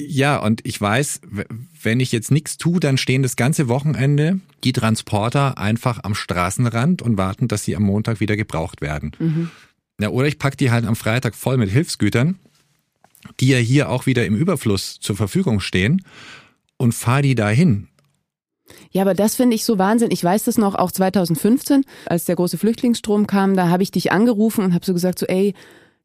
Ja, und ich weiß, wenn ich jetzt nichts tue, dann stehen das ganze Wochenende die Transporter einfach am Straßenrand und warten, dass sie am Montag wieder gebraucht werden. Mhm. Ja, oder ich pack die halt am Freitag voll mit Hilfsgütern, die ja hier auch wieder im Überfluss zur Verfügung stehen und fahre die dahin. Ja, aber das finde ich so Wahnsinn. Ich weiß das noch, auch 2015, als der große Flüchtlingsstrom kam, da habe ich dich angerufen und habe so gesagt, so, ey,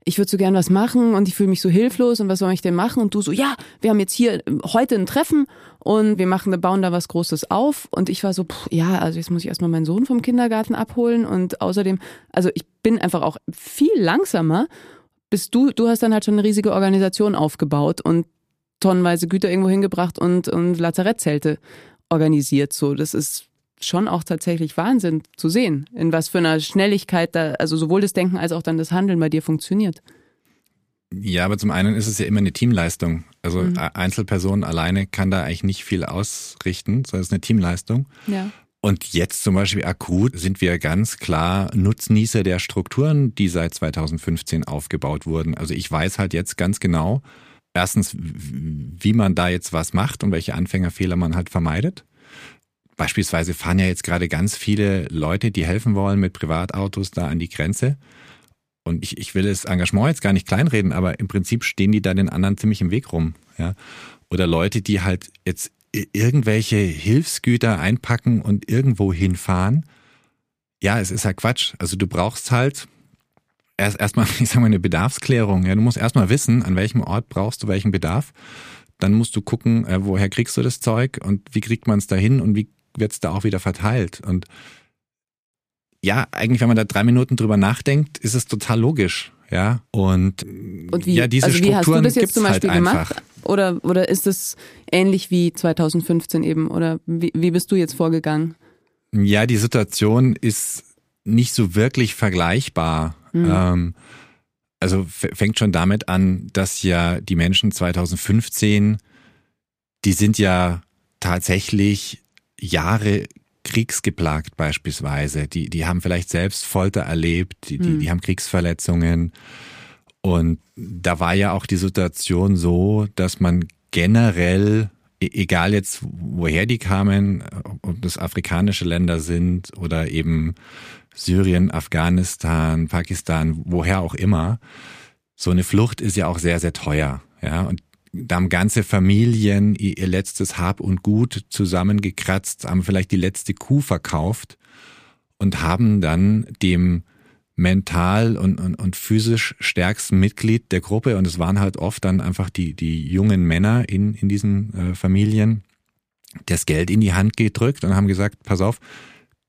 ich würde so gern was machen und ich fühle mich so hilflos und was soll ich denn machen? Und du so, ja, wir haben jetzt hier heute ein Treffen und wir machen, bauen da was Großes auf. Und ich war so, pff, ja, also jetzt muss ich erstmal meinen Sohn vom Kindergarten abholen und außerdem, also ich bin einfach auch viel langsamer. Bist du, du hast dann halt schon eine riesige Organisation aufgebaut und tonnenweise Güter irgendwo hingebracht und, und Lazarettzelte organisiert. So, das ist schon auch tatsächlich Wahnsinn zu sehen, in was für einer Schnelligkeit da, also sowohl das Denken als auch dann das Handeln bei dir funktioniert. Ja, aber zum einen ist es ja immer eine Teamleistung. Also mhm. Einzelpersonen alleine kann da eigentlich nicht viel ausrichten, sondern es ist eine Teamleistung. Ja. Und jetzt zum Beispiel akut sind wir ganz klar Nutznießer der Strukturen, die seit 2015 aufgebaut wurden. Also ich weiß halt jetzt ganz genau, erstens, wie man da jetzt was macht und welche Anfängerfehler man halt vermeidet. Beispielsweise fahren ja jetzt gerade ganz viele Leute, die helfen wollen mit Privatautos da an die Grenze. Und ich, ich will das Engagement jetzt gar nicht kleinreden, aber im Prinzip stehen die da den anderen ziemlich im Weg rum. Ja? Oder Leute, die halt jetzt irgendwelche Hilfsgüter einpacken und irgendwo hinfahren. Ja, es ist halt Quatsch. Also du brauchst halt erst erstmal, [LAUGHS] ich sag mal, eine Bedarfsklärung. Ja, du musst erstmal wissen, an welchem Ort brauchst du welchen Bedarf. Dann musst du gucken, äh, woher kriegst du das Zeug und wie kriegt man es dahin und wie wird es da auch wieder verteilt. Und ja, eigentlich, wenn man da drei Minuten drüber nachdenkt, ist es total logisch. Ja, und, und wie, ja, diese also wie Strukturen hast du das jetzt zum Beispiel halt gemacht? Oder, oder ist es ähnlich wie 2015 eben? Oder wie, wie bist du jetzt vorgegangen? Ja, die Situation ist nicht so wirklich vergleichbar. Mhm. Ähm, also fängt schon damit an, dass ja die Menschen 2015, die sind ja tatsächlich Jahre kriegsgeplagt beispielsweise. Die, die haben vielleicht selbst Folter erlebt, die, die, hm. die haben Kriegsverletzungen. Und da war ja auch die Situation so, dass man generell, e, egal jetzt woher die kamen, ob das afrikanische Länder sind oder eben Syrien, Afghanistan, Pakistan, woher auch immer, so eine Flucht ist ja auch sehr, sehr teuer. Ja, und haben ganze Familien ihr letztes Hab und Gut zusammengekratzt, haben vielleicht die letzte Kuh verkauft und haben dann dem mental und, und, und physisch stärksten Mitglied der Gruppe, und es waren halt oft dann einfach die, die jungen Männer in, in diesen äh, Familien, das Geld in die Hand gedrückt und haben gesagt, pass auf,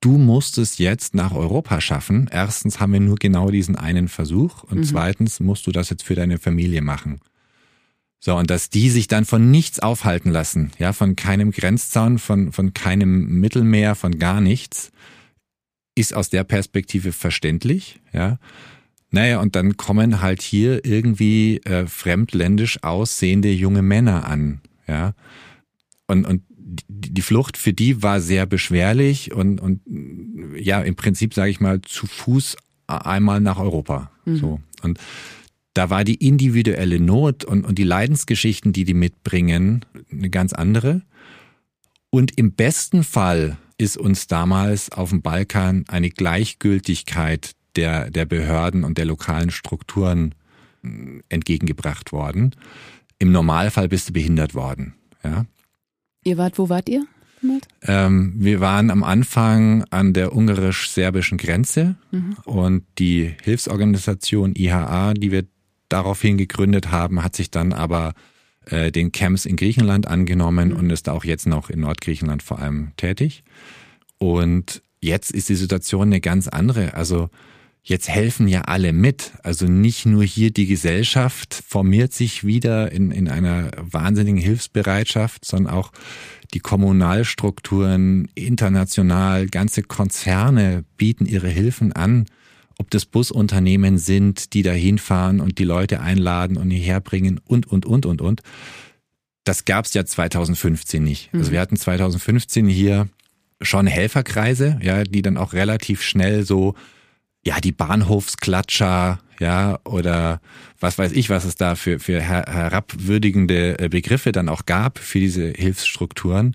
du musst es jetzt nach Europa schaffen. Erstens haben wir nur genau diesen einen Versuch und mhm. zweitens musst du das jetzt für deine Familie machen. So, und dass die sich dann von nichts aufhalten lassen, ja, von keinem Grenzzaun, von, von keinem Mittelmeer, von gar nichts, ist aus der Perspektive verständlich, ja. Naja, und dann kommen halt hier irgendwie äh, fremdländisch aussehende junge Männer an, ja. Und, und die Flucht für die war sehr beschwerlich und, und ja, im Prinzip sage ich mal zu Fuß einmal nach Europa. Mhm. So. Und da war die individuelle Not und, und die Leidensgeschichten, die die mitbringen, eine ganz andere. Und im besten Fall ist uns damals auf dem Balkan eine Gleichgültigkeit der, der Behörden und der lokalen Strukturen hm, entgegengebracht worden. Im Normalfall bist du behindert worden. Ja. Ihr wart, wo wart ihr? Ähm, wir waren am Anfang an der ungarisch-serbischen Grenze mhm. und die Hilfsorganisation IHA, die wir daraufhin gegründet haben, hat sich dann aber äh, den Camps in Griechenland angenommen mhm. und ist auch jetzt noch in Nordgriechenland vor allem tätig. Und jetzt ist die Situation eine ganz andere. Also jetzt helfen ja alle mit. Also nicht nur hier die Gesellschaft formiert sich wieder in, in einer wahnsinnigen Hilfsbereitschaft, sondern auch die Kommunalstrukturen international, ganze Konzerne bieten ihre Hilfen an ob das Busunternehmen sind, die da hinfahren und die Leute einladen und hierher bringen und, und, und, und, und. Das gab es ja 2015 nicht. Also mhm. wir hatten 2015 hier schon Helferkreise, ja, die dann auch relativ schnell so, ja, die Bahnhofsklatscher, ja, oder was weiß ich, was es da für, für her herabwürdigende äh, Begriffe dann auch gab für diese Hilfsstrukturen.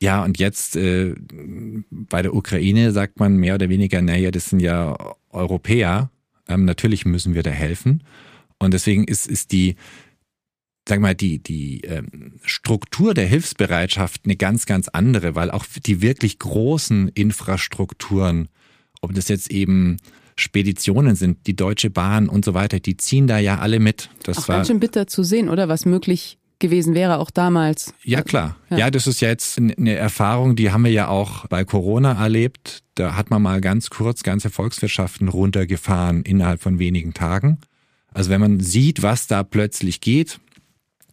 Ja, und jetzt äh, bei der Ukraine sagt man mehr oder weniger, naja, das sind ja Europäer. Ähm, natürlich müssen wir da helfen. Und deswegen ist, ist die, sag mal, die, die ähm, Struktur der Hilfsbereitschaft eine ganz, ganz andere, weil auch die wirklich großen Infrastrukturen, ob das jetzt eben Speditionen sind, die Deutsche Bahn und so weiter, die ziehen da ja alle mit. Das auch war ganz schön bitter zu sehen, oder? Was möglich gewesen wäre, auch damals. Ja, klar. Ja. ja, das ist ja jetzt eine Erfahrung, die haben wir ja auch bei Corona erlebt. Da hat man mal ganz kurz ganze Volkswirtschaften runtergefahren innerhalb von wenigen Tagen. Also wenn man sieht, was da plötzlich geht,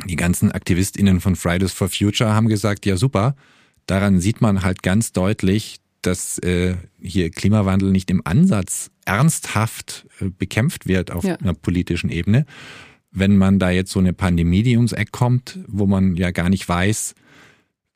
die ganzen AktivistInnen von Fridays for Future haben gesagt, ja super, daran sieht man halt ganz deutlich, dass äh, hier Klimawandel nicht im Ansatz ernsthaft äh, bekämpft wird auf ja. einer politischen Ebene. Wenn man da jetzt so eine Pandemie, die ums Eck kommt, wo man ja gar nicht weiß,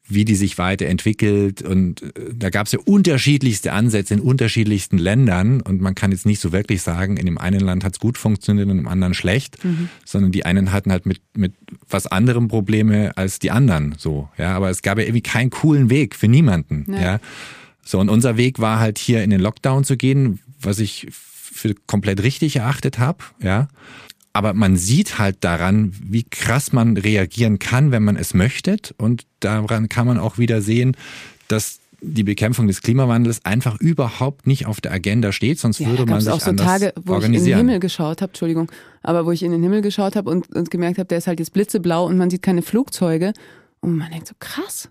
wie die sich weiterentwickelt. Und äh, da gab es ja unterschiedlichste Ansätze in unterschiedlichsten Ländern. Und man kann jetzt nicht so wirklich sagen, in dem einen Land hat es gut funktioniert und im anderen schlecht, mhm. sondern die einen hatten halt mit, mit was anderem Probleme als die anderen. So, ja. Aber es gab ja irgendwie keinen coolen Weg für niemanden. Ja. ja. So, und unser Weg war halt hier in den Lockdown zu gehen, was ich für komplett richtig erachtet habe, ja aber man sieht halt daran, wie krass man reagieren kann, wenn man es möchte. Und daran kann man auch wieder sehen, dass die Bekämpfung des Klimawandels einfach überhaupt nicht auf der Agenda steht, sonst ja, würde man sich auch so anders Tage, wo ich in den Himmel geschaut habe, Entschuldigung, aber wo ich in den Himmel geschaut habe und, und gemerkt habe, der ist halt jetzt blitzeblau und man sieht keine Flugzeuge und man denkt so krass,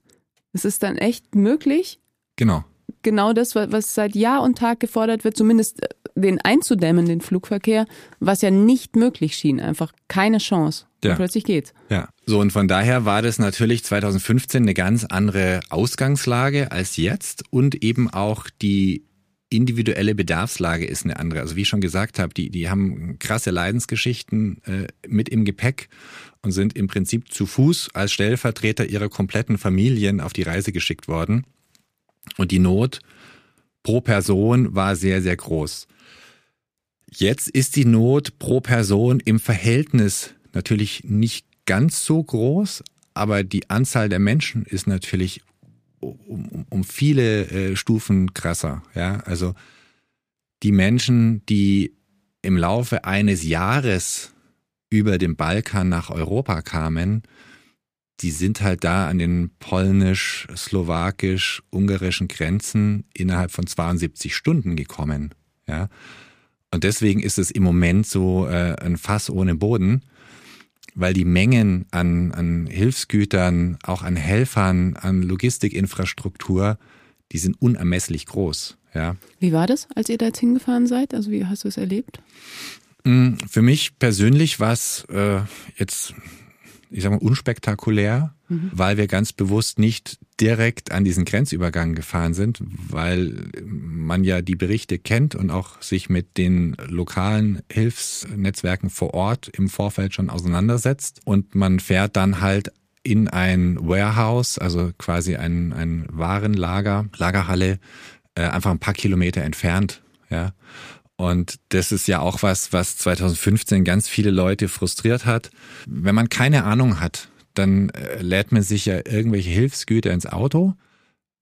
ist es dann echt möglich? Genau genau das, was seit Jahr und Tag gefordert wird, zumindest äh, den einzudämmen, den Flugverkehr, was ja nicht möglich schien. Einfach keine Chance. Ja. Und plötzlich geht's. Ja. So, und von daher war das natürlich 2015 eine ganz andere Ausgangslage als jetzt und eben auch die individuelle Bedarfslage ist eine andere. Also wie ich schon gesagt habe, die, die haben krasse Leidensgeschichten äh, mit im Gepäck und sind im Prinzip zu Fuß als Stellvertreter ihrer kompletten Familien auf die Reise geschickt worden. Und die Not pro Person war sehr, sehr groß. Jetzt ist die Not pro Person im Verhältnis natürlich nicht ganz so groß, aber die Anzahl der Menschen ist natürlich um, um, um viele äh, Stufen krasser. Ja, also die Menschen, die im Laufe eines Jahres über den Balkan nach Europa kamen, die sind halt da an den polnisch, slowakisch, ungarischen Grenzen innerhalb von 72 Stunden gekommen. Ja. Und deswegen ist es im Moment so äh, ein Fass ohne Boden, weil die Mengen an, an Hilfsgütern, auch an Helfern, an Logistikinfrastruktur, die sind unermesslich groß. Ja. Wie war das, als ihr da jetzt hingefahren seid? Also wie hast du es erlebt? Mm, für mich persönlich war es äh, jetzt ich sag mal, unspektakulär, mhm. weil wir ganz bewusst nicht direkt an diesen Grenzübergang gefahren sind, weil man ja die Berichte kennt und auch sich mit den lokalen Hilfsnetzwerken vor Ort im Vorfeld schon auseinandersetzt. Und man fährt dann halt in ein Warehouse, also quasi ein, ein Warenlager, Lagerhalle, äh, einfach ein paar Kilometer entfernt, ja. Und das ist ja auch was, was 2015 ganz viele Leute frustriert hat. Wenn man keine Ahnung hat, dann äh, lädt man sich ja irgendwelche Hilfsgüter ins Auto,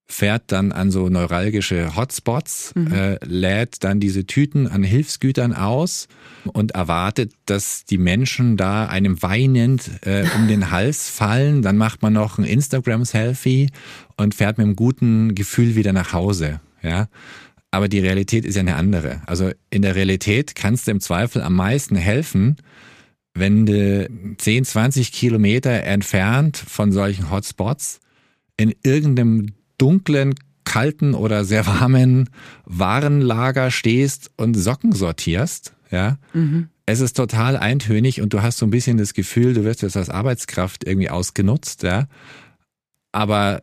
fährt dann an so neuralgische Hotspots, mhm. äh, lädt dann diese Tüten an Hilfsgütern aus und erwartet, dass die Menschen da einem weinend äh, um den Hals fallen. Dann macht man noch ein Instagram-Selfie und fährt mit einem guten Gefühl wieder nach Hause. Ja, aber die Realität ist ja eine andere. Also in der Realität kannst du im Zweifel am meisten helfen, wenn du 10, 20 Kilometer entfernt von solchen Hotspots in irgendeinem dunklen, kalten oder sehr warmen Warenlager stehst und Socken sortierst, ja. Mhm. Es ist total eintönig und du hast so ein bisschen das Gefühl, du wirst jetzt als Arbeitskraft irgendwie ausgenutzt, ja. Aber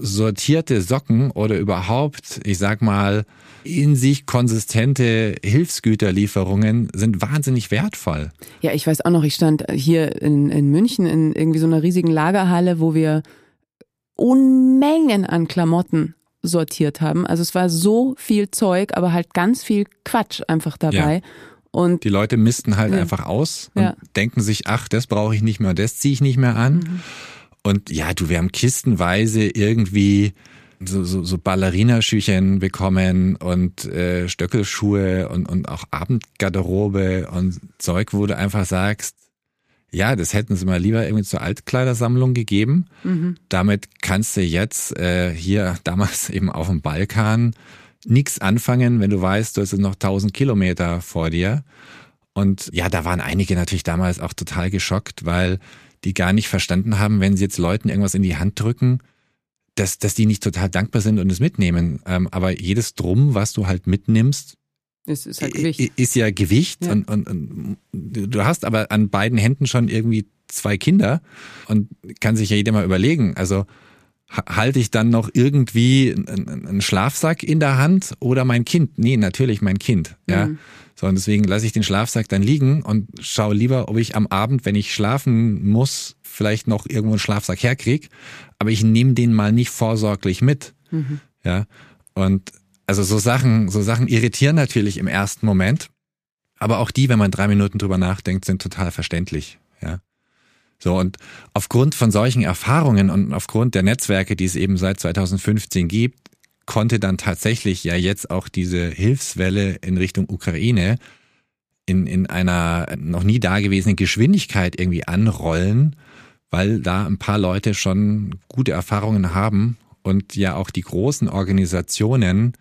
sortierte Socken oder überhaupt, ich sag mal, in sich konsistente Hilfsgüterlieferungen sind wahnsinnig wertvoll. Ja, ich weiß auch noch, ich stand hier in, in München in irgendwie so einer riesigen Lagerhalle, wo wir Unmengen an Klamotten aussortiert haben. Also es war so viel Zeug, aber halt ganz viel Quatsch einfach dabei. Ja. Und die Leute missten halt ja. einfach aus und ja. denken sich, ach, das brauche ich nicht mehr, das ziehe ich nicht mehr an. Mhm. Und ja, du, wir haben kistenweise irgendwie so, so, so Ballerinaschüchen bekommen und äh, Stöckelschuhe und, und auch Abendgarderobe und Zeug, wo du einfach sagst, ja, das hätten sie mal lieber irgendwie zur Altkleidersammlung gegeben. Mhm. Damit kannst du jetzt äh, hier damals [LAUGHS] eben auf dem Balkan nichts anfangen, wenn du weißt, du hast noch 1000 Kilometer vor dir. Und ja, da waren einige natürlich damals auch total geschockt, weil die gar nicht verstanden haben, wenn sie jetzt Leuten irgendwas in die Hand drücken, dass, dass die nicht total dankbar sind und es mitnehmen. Ähm, aber jedes Drum, was du halt mitnimmst, ist, ist, halt Gewicht. ist ja Gewicht. Ja. Und, und, und du hast aber an beiden Händen schon irgendwie zwei Kinder und kann sich ja jeder mal überlegen. Also halte ich dann noch irgendwie einen Schlafsack in der Hand oder mein Kind? Nee, natürlich mein Kind. Ja. Mhm. So, und deswegen lasse ich den Schlafsack dann liegen und schaue lieber, ob ich am Abend, wenn ich schlafen muss, vielleicht noch irgendwo einen Schlafsack herkrieg. Aber ich nehme den mal nicht vorsorglich mit. Mhm. Ja. Und also so Sachen, so Sachen irritieren natürlich im ersten Moment. Aber auch die, wenn man drei Minuten drüber nachdenkt, sind total verständlich. Ja. So, und aufgrund von solchen Erfahrungen und aufgrund der Netzwerke, die es eben seit 2015 gibt, konnte dann tatsächlich ja jetzt auch diese Hilfswelle in Richtung Ukraine in, in einer noch nie dagewesenen Geschwindigkeit irgendwie anrollen, weil da ein paar Leute schon gute Erfahrungen haben und ja auch die großen Organisationen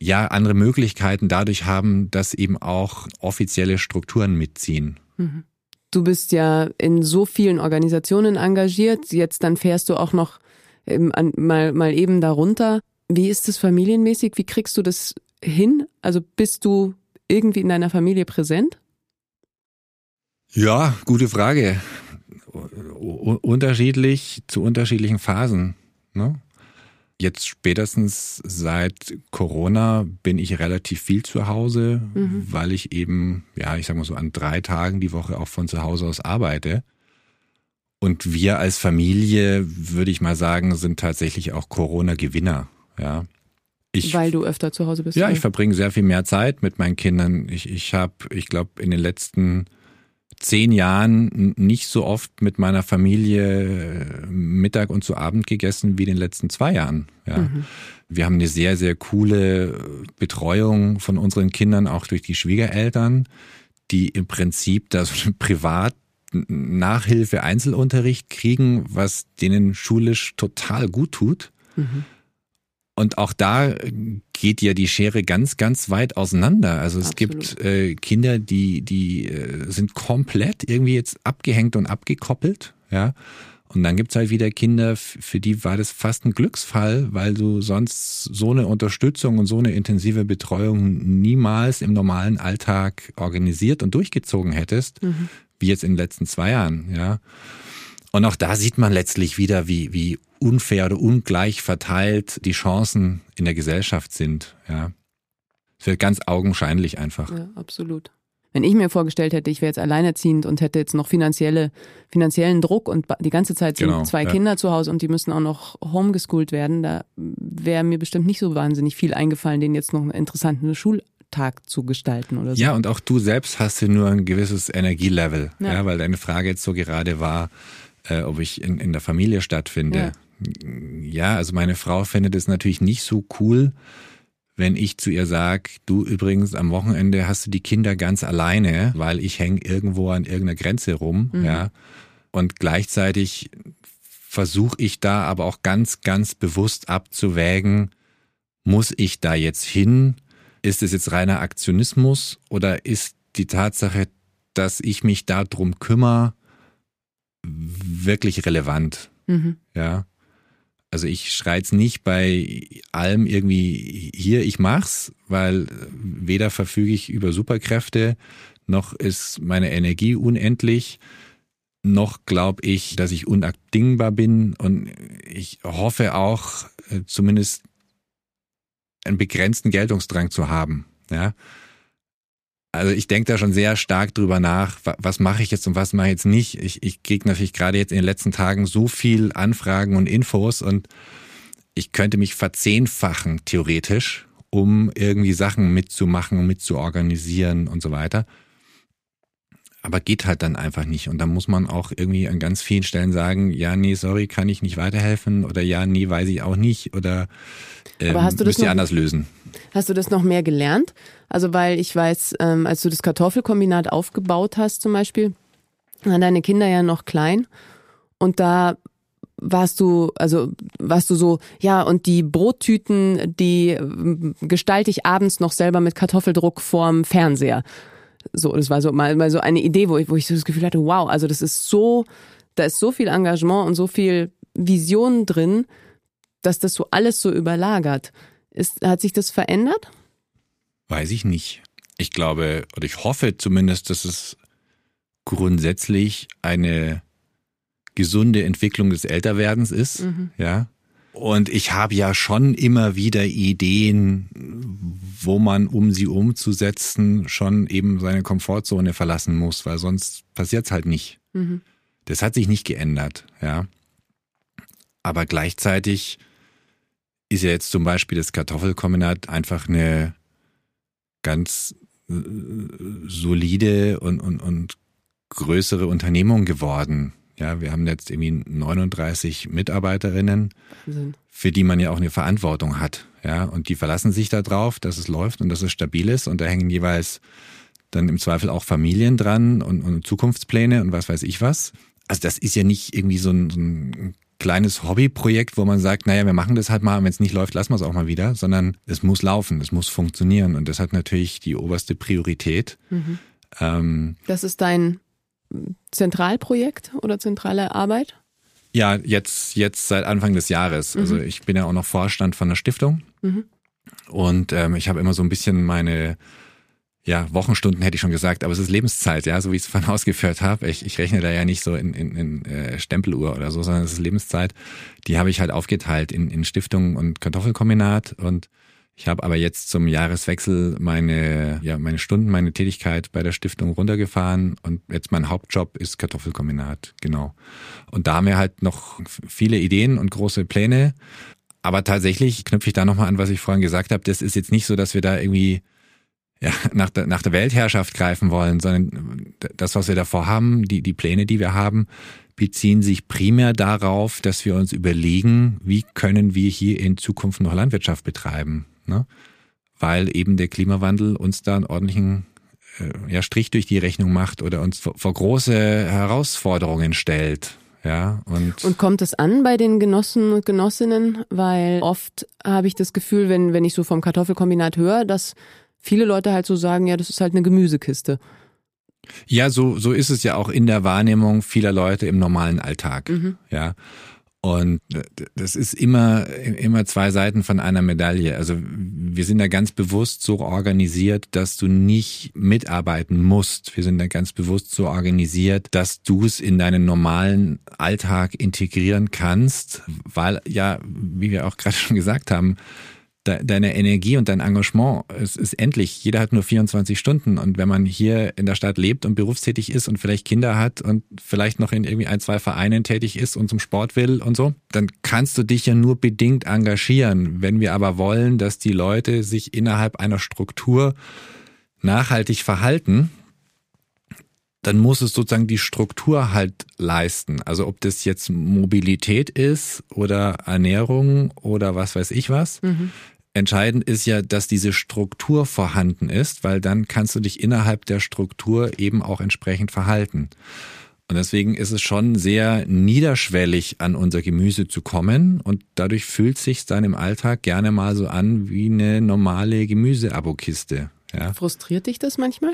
ja andere Möglichkeiten dadurch haben, dass eben auch offizielle Strukturen mitziehen. Mhm. Du bist ja in so vielen Organisationen engagiert. Jetzt dann fährst du auch noch mal, mal eben darunter. Wie ist es familienmäßig? Wie kriegst du das hin? Also bist du irgendwie in deiner Familie präsent? Ja, gute Frage. Unterschiedlich zu unterschiedlichen Phasen. Ne? Jetzt spätestens seit Corona bin ich relativ viel zu Hause, mhm. weil ich eben, ja, ich sag mal so an drei Tagen die Woche auch von zu Hause aus arbeite. Und wir als Familie, würde ich mal sagen, sind tatsächlich auch Corona-Gewinner, ja. Ich, Weil du öfter zu Hause bist. Ja, ich verbringe sehr viel mehr Zeit mit meinen Kindern. Ich, ich habe, ich glaube, in den letzten zehn Jahren nicht so oft mit meiner Familie äh, Mittag und zu Abend gegessen wie in den letzten zwei Jahren. Ja. Mhm. Wir haben eine sehr, sehr coole Betreuung von unseren Kindern, auch durch die Schwiegereltern, die im Prinzip da so eine Privat Nachhilfe, Einzelunterricht kriegen, was denen schulisch total gut tut. Mhm. Und auch da geht ja die Schere ganz, ganz weit auseinander. Also es Absolut. gibt äh, Kinder, die, die äh, sind komplett irgendwie jetzt abgehängt und abgekoppelt, ja. Und dann gibt's halt wieder Kinder, für die war das fast ein Glücksfall, weil du sonst so eine Unterstützung und so eine intensive Betreuung niemals im normalen Alltag organisiert und durchgezogen hättest, mhm. wie jetzt in den letzten zwei Jahren, ja. Und auch da sieht man letztlich wieder, wie, wie unfair oder ungleich verteilt die Chancen in der Gesellschaft sind. Ja. Es wird ganz augenscheinlich einfach. Ja, absolut. Wenn ich mir vorgestellt hätte, ich wäre jetzt alleinerziehend und hätte jetzt noch finanzielle, finanziellen Druck und die ganze Zeit sind genau, zwei ja. Kinder zu Hause und die müssen auch noch homegeschooled werden, da wäre mir bestimmt nicht so wahnsinnig viel eingefallen, denen jetzt noch einen interessanten Schultag zu gestalten oder so. Ja, und auch du selbst hast ja nur ein gewisses Energielevel, ja. ja weil deine Frage jetzt so gerade war, äh, ob ich in, in der Familie stattfinde. Ja ja, also meine Frau findet es natürlich nicht so cool, wenn ich zu ihr sage, du übrigens am Wochenende hast du die Kinder ganz alleine, weil ich hänge irgendwo an irgendeiner Grenze rum, mhm. ja. Und gleichzeitig versuche ich da aber auch ganz, ganz bewusst abzuwägen, muss ich da jetzt hin? Ist es jetzt reiner Aktionismus oder ist die Tatsache, dass ich mich darum kümmere, wirklich relevant? Mhm. Ja. Also ich schreiz nicht bei allem irgendwie hier, ich mach's, weil weder verfüge ich über Superkräfte, noch ist meine Energie unendlich, noch glaube ich, dass ich unabdingbar bin und ich hoffe auch äh, zumindest einen begrenzten Geltungsdrang zu haben. Ja, also ich denke da schon sehr stark drüber nach, was mache ich jetzt und was mache ich jetzt nicht. Ich, ich kriege natürlich gerade jetzt in den letzten Tagen so viel Anfragen und Infos und ich könnte mich verzehnfachen, theoretisch, um irgendwie Sachen mitzumachen, mitzuorganisieren und so weiter. Aber geht halt dann einfach nicht. Und da muss man auch irgendwie an ganz vielen Stellen sagen, ja, nee, sorry, kann ich nicht weiterhelfen oder ja, nee, weiß ich auch nicht oder ähm, Aber hast du das müsst ihr anders lösen. Hast du das noch mehr gelernt? Also weil ich weiß, ähm, als du das Kartoffelkombinat aufgebaut hast zum Beispiel, waren deine Kinder ja noch klein und da warst du, also warst du so, ja, und die Brottüten, die ähm, gestalte ich abends noch selber mit Kartoffeldruck vorm Fernseher. So, das war so mal, mal so eine Idee, wo ich, wo ich so das Gefühl hatte, wow, also das ist so, da ist so viel Engagement und so viel Vision drin, dass das so alles so überlagert. Ist, hat sich das verändert? Weiß ich nicht. Ich glaube, oder ich hoffe zumindest, dass es grundsätzlich eine gesunde Entwicklung des Älterwerdens ist. Ja. Und ich habe ja schon immer wieder Ideen, wo man, um sie umzusetzen, schon eben seine Komfortzone verlassen muss, weil sonst passiert's halt nicht. Das hat sich nicht geändert, ja. Aber gleichzeitig ist ja jetzt zum Beispiel das Kartoffelkombinat einfach eine ganz äh, solide und, und, und größere Unternehmung geworden. Ja, wir haben jetzt irgendwie 39 Mitarbeiterinnen, Wahnsinn. für die man ja auch eine Verantwortung hat. Ja, und die verlassen sich da drauf, dass es läuft und dass es stabil ist. Und da hängen jeweils dann im Zweifel auch Familien dran und, und Zukunftspläne und was weiß ich was. Also das ist ja nicht irgendwie so ein, so ein kleines Hobbyprojekt, wo man sagt, naja, wir machen das halt mal, wenn es nicht läuft, lassen wir es auch mal wieder, sondern es muss laufen, es muss funktionieren und das hat natürlich die oberste Priorität. Ähm, Das ist dein Zentralprojekt oder zentrale Arbeit? ja, jetzt, jetzt seit Anfang des Jahres. Also ich bin ja auch noch Vorstand von einer Stiftung und ähm, ich habe immer so ein bisschen meine ja, Wochenstunden hätte ich schon gesagt, aber es ist Lebenszeit, ja, so wie ich es vorhin [LAUGHS] ausgeführt habe. Ich, ich rechne da ja nicht so in, in, in äh, Stempeluhr oder so, sondern es ist Lebenszeit. Die habe ich halt aufgeteilt in, in Stiftung und Kartoffelkombinat und ich habe aber jetzt zum Jahreswechsel meine, ja, meine Stunden, meine Tätigkeit bei der Stiftung runtergefahren und jetzt mein Hauptjob ist Kartoffelkombinat, genau. Und da haben wir halt noch viele Ideen und große Pläne. Aber tatsächlich knüpfe ich da nochmal an, was ich vorhin gesagt habe. Das ist jetzt nicht so, dass wir da irgendwie ja, nach, der, nach der Weltherrschaft greifen wollen, sondern das, was wir davor haben, die, die Pläne, die wir haben, beziehen sich primär darauf, dass wir uns überlegen, wie können wir hier in Zukunft noch Landwirtschaft betreiben. Ne? Weil eben der Klimawandel uns da einen ordentlichen äh, ja, Strich durch die Rechnung macht oder uns vor, vor große Herausforderungen stellt. Ja, und, Und kommt es an bei den Genossen und Genossinnen? Weil oft habe ich das Gefühl, wenn, wenn ich so vom Kartoffelkombinat höre, dass viele Leute halt so sagen, ja, das ist halt eine Gemüsekiste. Ja, so, so ist es ja auch in der Wahrnehmung vieler Leute im normalen Alltag. Ja. Und das ist immer, immer zwei Seiten von einer Medaille. Also wir sind da ganz bewusst so organisiert, dass du nicht mitarbeiten musst. Wir sind da ganz bewusst so organisiert, dass du es in deinen normalen Alltag integrieren kannst, weil ja, wie wir auch [LAUGHS] gerade schon gesagt haben, deine Energie und dein Engagement, es ist endlich. Jeder hat nur 24 Stunden. Und wenn man hier in der Stadt lebt und berufstätig ist und vielleicht Kinder hat und vielleicht noch in irgendwie ein, zwei Vereinen tätig ist und zum Sport will und so, dann kannst du dich ja nur bedingt engagieren. Wenn wir aber wollen, dass die Leute sich innerhalb einer Struktur nachhaltig verhalten, dann muss es sozusagen die Struktur halt leisten. Also ob das jetzt Mobilität ist oder Ernährung oder was weiß ich was. Entscheidend ist ja, dass diese Struktur vorhanden ist, weil dann kannst du dich innerhalb der Struktur eben auch entsprechend verhalten. Und deswegen ist es schon sehr niederschwellig, an unser Gemüse zu kommen. Und dadurch fühlt sich dann im Alltag gerne mal so an wie eine normale Gemüseabokiste. Ja. Frustriert dich das manchmal?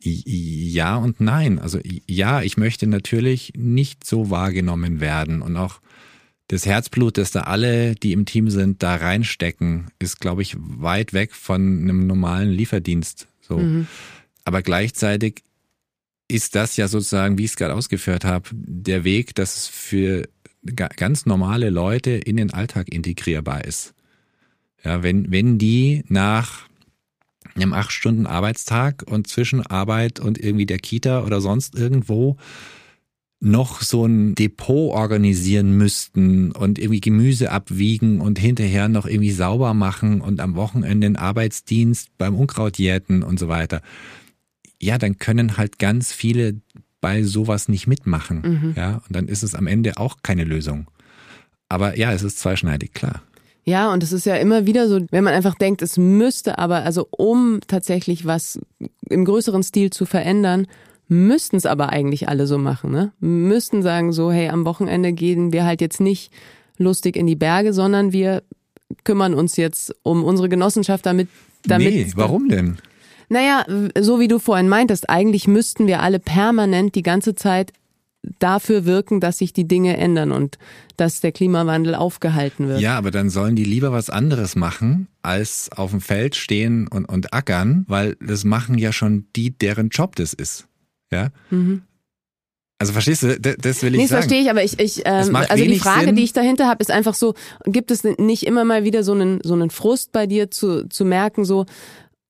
Ja und nein. Also ja, ich möchte natürlich nicht so wahrgenommen werden und auch das Herzblut, das da alle, die im Team sind, da reinstecken, ist, glaube ich, weit weg von einem normalen Lieferdienst. So. Aber gleichzeitig ist das ja sozusagen, wie ich es gerade ausgeführt habe, der Weg, dass es für ga- ganz normale Leute in den Alltag integrierbar ist. Ja, wenn, wenn die nach einem acht Stunden Arbeitstag und zwischen Arbeit und irgendwie der Kita oder sonst irgendwo noch so ein Depot organisieren müssten und irgendwie Gemüse abwiegen und hinterher noch irgendwie sauber machen und am Wochenende den Arbeitsdienst beim Unkraut jäten und so weiter. Ja, dann können halt ganz viele bei sowas nicht mitmachen. Mhm. Ja, und dann ist es am Ende auch keine Lösung. Aber ja, es ist zweischneidig, klar. Ja, und es ist ja immer wieder so, wenn man einfach denkt, es müsste aber, also um tatsächlich was im größeren Stil zu verändern, müssten es aber eigentlich alle so machen, ne? Müssten sagen so, hey, am Wochenende gehen wir halt jetzt nicht lustig in die Berge, sondern wir kümmern uns jetzt um unsere Genossenschaft damit. damit nee, warum denn? Naja, so wie du vorhin meintest, eigentlich müssten wir alle permanent die ganze Zeit dafür wirken, dass sich die Dinge ändern und dass der Klimawandel aufgehalten wird. Ja, aber dann sollen die lieber was anderes machen, als auf dem Feld stehen und, und ackern, weil das machen ja schon die, deren Job das ist. Ja. Mhm. Also verstehst du, das will ich nee, das sagen. verstehe ich, aber ich, ich ähm, also die Frage, Sinn. die ich dahinter habe, ist einfach so, gibt es nicht immer mal wieder so einen, so einen Frust bei dir zu, zu merken, so,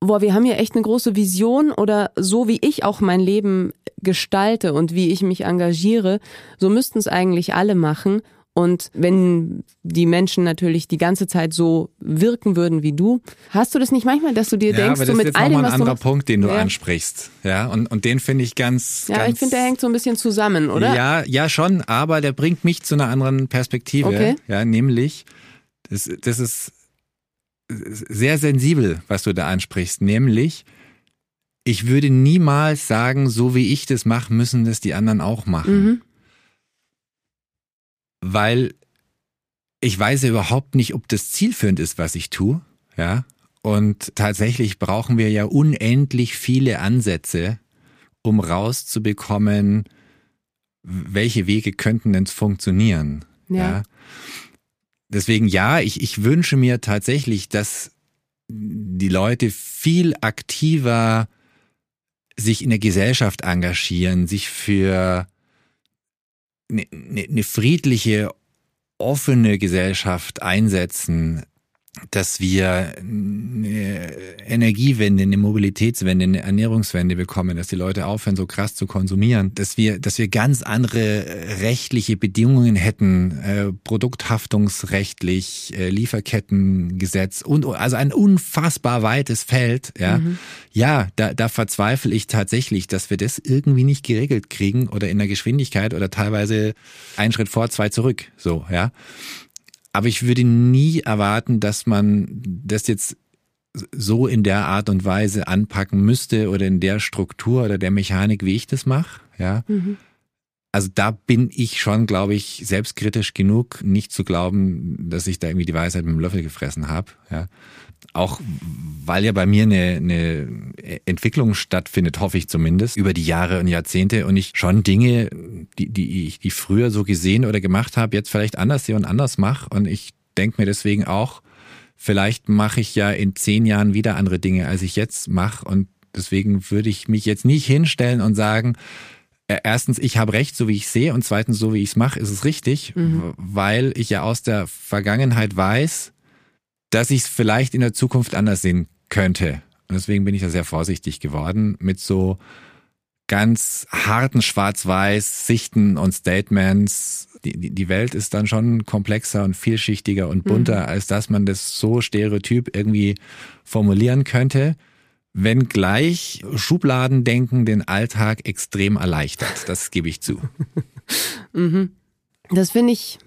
boah, wir haben hier echt eine große Vision oder so wie ich auch mein Leben gestalte und wie ich mich engagiere, so müssten es eigentlich alle machen und wenn die Menschen natürlich die ganze Zeit so wirken würden wie du, hast du das nicht manchmal, dass du dir ja, denkst, aber das so mit ist jetzt all dem, was ein anderer du Punkt, den du ja. ansprichst, ja, und und den finde ich ganz. Ja, ganz, ich finde, der hängt so ein bisschen zusammen, oder? Ja, ja schon, aber der bringt mich zu einer anderen Perspektive, okay. ja, nämlich das, das ist sehr sensibel, was du da ansprichst, nämlich ich würde niemals sagen, so wie ich das mache, müssen das die anderen auch machen. Mhm weil ich weiß überhaupt nicht, ob das zielführend ist, was ich tue, ja. Und tatsächlich brauchen wir ja unendlich viele Ansätze, um rauszubekommen, welche Wege könnten denn funktionieren, ja. ja? Deswegen ja, ich, ich wünsche mir tatsächlich, dass die Leute viel aktiver sich in der Gesellschaft engagieren, sich für eine, eine ne friedliche, offene Gesellschaft einsetzen, dass wir eine Energiewende, eine Mobilitätswende, eine Ernährungswende bekommen, dass die Leute aufhören, so krass zu konsumieren, dass wir, dass wir ganz andere rechtliche Bedingungen hätten, äh, produkthaftungsrechtlich, äh, Lieferkettengesetz und also ein unfassbar weites Feld. Ja, mhm. ja, da, da verzweifle ich tatsächlich, dass wir das irgendwie nicht geregelt kriegen oder in der Geschwindigkeit oder teilweise einen Schritt vor, zwei zurück. So, ja. Aber ich würde nie erwarten, dass man das jetzt so in der Art und Weise anpacken müsste oder in der Struktur oder der Mechanik, wie ich das mache. Ja. Mhm. Also da bin ich schon, glaube ich, selbstkritisch genug, nicht zu glauben, dass ich da irgendwie die Weisheit mit dem Löffel gefressen habe. Ja. Auch weil ja bei mir eine, eine Entwicklung stattfindet, hoffe ich zumindest, über die Jahre und Jahrzehnte und ich schon Dinge, die, die ich die früher so gesehen oder gemacht habe, jetzt vielleicht anders sehe und anders mache. Und ich denke mir deswegen auch, vielleicht mache ich ja in zehn Jahren wieder andere Dinge, als ich jetzt mache. Und deswegen würde ich mich jetzt nicht hinstellen und sagen, äh, erstens, ich habe recht, so wie ich sehe, und zweitens, so wie ich es mache, ist es richtig, mhm. weil ich ja aus der Vergangenheit weiß, dass ich es vielleicht in der Zukunft anders sehen könnte. Und deswegen bin ich da sehr vorsichtig geworden mit so ganz harten Schwarz-Weiß Sichten und Statements. Die, die Welt ist dann schon komplexer und vielschichtiger und bunter, mhm. als dass man das so stereotyp irgendwie formulieren könnte. Wenngleich Schubladendenken den Alltag extrem erleichtert. Das gebe ich zu. [LAUGHS] mhm. Das finde ich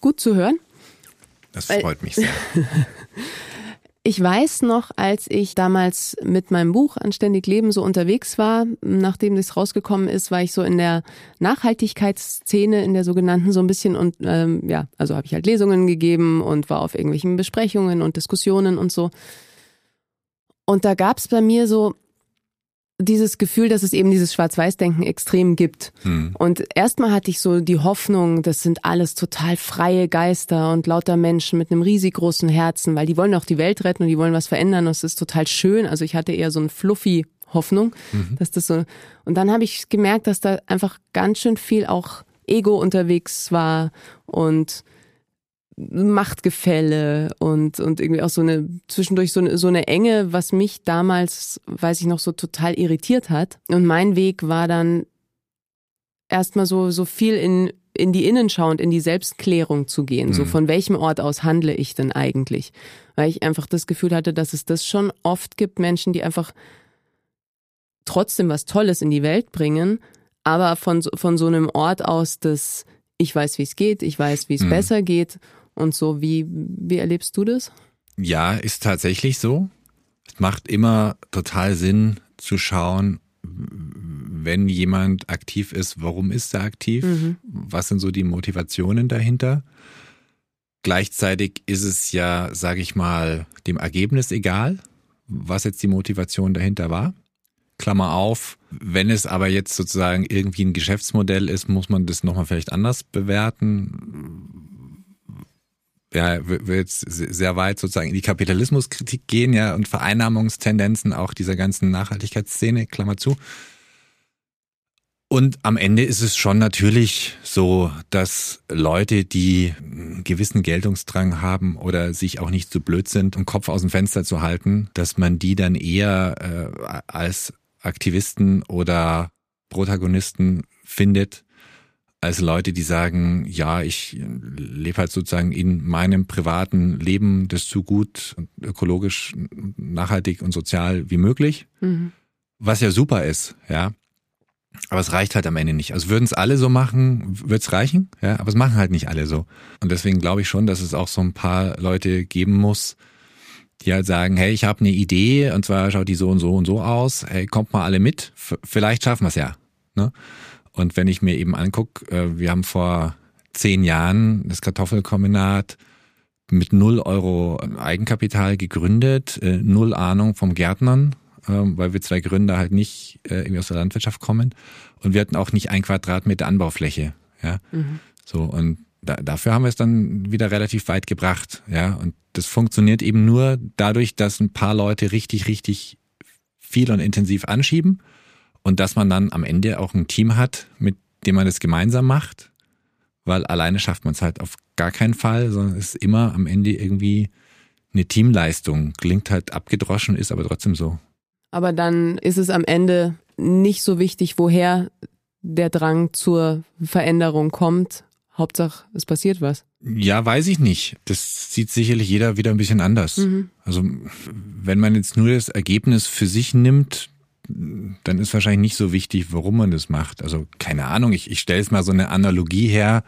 gut zu hören. Das freut mich sehr. [LAUGHS] Ich weiß noch, als ich damals mit meinem Buch Anständig Leben so unterwegs war, nachdem das rausgekommen ist, war ich so in der Nachhaltigkeitsszene, in der sogenannten so ein bisschen und ähm, ja, also habe ich halt Lesungen gegeben und war auf irgendwelchen Besprechungen und Diskussionen und so. Und da gab es bei mir so dieses Gefühl, dass es eben dieses Schwarz-Weiß-Denken extrem gibt. Hm. Und erstmal hatte ich so die Hoffnung, das sind alles total freie Geister und lauter Menschen mit einem riesig großen Herzen, weil die wollen auch die Welt retten und die wollen was verändern und es ist total schön. Also ich hatte eher so ein fluffy Hoffnung, mhm. dass das so. Und dann habe ich gemerkt, dass da einfach ganz schön viel auch Ego unterwegs war und Machtgefälle und, und irgendwie auch so eine, zwischendurch so eine, so eine Enge, was mich damals, weiß ich noch, so total irritiert hat. Und mein Weg war dann erstmal so, so viel in, in die Innenschau und in die Selbstklärung zu gehen. Mhm. So von welchem Ort aus handle ich denn eigentlich? Weil ich einfach das Gefühl hatte, dass es das schon oft gibt, Menschen, die einfach trotzdem was Tolles in die Welt bringen, aber von, von so einem Ort aus, dass ich weiß, wie es geht, ich weiß, wie es mhm. besser geht und so. Wie, wie erlebst du das? Ja, ist tatsächlich so. Es macht immer total Sinn zu schauen, wenn jemand aktiv ist, warum ist er aktiv? Mhm. Was sind so die Motivationen dahinter? Gleichzeitig ist es ja, sage ich mal, dem Ergebnis egal, was jetzt die Motivation dahinter war. Klammer auf, wenn es aber jetzt sozusagen irgendwie ein Geschäftsmodell ist, muss man das nochmal vielleicht anders bewerten. Ja, wird jetzt sehr weit sozusagen in die Kapitalismuskritik gehen, ja, und Vereinnahmungstendenzen auch dieser ganzen Nachhaltigkeitsszene, Klammer zu. Und am Ende ist es schon natürlich so, dass Leute, die einen gewissen Geltungsdrang haben oder sich auch nicht so blöd sind, um Kopf aus dem Fenster zu halten, dass man die dann eher äh, als Aktivisten oder Protagonisten findet, als Leute, die sagen, ja, ich lebe halt sozusagen in meinem privaten Leben das so gut und ökologisch, nachhaltig und sozial wie möglich. Mhm. Was ja super ist, ja. Aber es reicht halt am Ende nicht. Also würden es alle so machen, würde es reichen, ja, aber es machen halt nicht alle so. Und deswegen glaube ich schon, dass es auch so ein paar Leute geben muss, die halt sagen, hey, ich habe eine Idee und zwar schaut die so und so und so aus, hey, kommt mal alle mit, vielleicht schaffen wir es ja. Ne? Und wenn ich mir eben angucke, äh, wir haben vor zehn Jahren das Kartoffelkombinat mit null Euro Eigenkapital gegründet, äh, null Ahnung vom Gärtnern, äh, weil wir zwei Gründer halt nicht äh, irgendwie aus der Landwirtschaft kommen und wir hatten auch nicht ein Quadratmeter Anbaufläche. Ja, mhm. so und da, dafür haben wir es dann wieder relativ weit gebracht. Ja, und das funktioniert eben nur dadurch, dass ein paar Leute richtig, richtig viel und intensiv anschieben und dass man dann am Ende auch ein Team hat, mit dem man das gemeinsam macht, weil alleine schafft man es halt auf gar keinen Fall, sondern es ist immer am Ende irgendwie eine Teamleistung. Klingt halt abgedroschen, ist aber trotzdem so. Aber dann ist es am Ende nicht so wichtig, woher der Drang zur Veränderung kommt, Hauptsache, es passiert was. Ja, weiß ich nicht. Das sieht sicherlich jeder wieder ein bisschen anders. Mhm. Also wenn man jetzt nur das Ergebnis für sich nimmt, dann ist wahrscheinlich nicht so wichtig, warum man das macht. Also keine Ahnung, ich, ich stelle es mal so eine Analogie her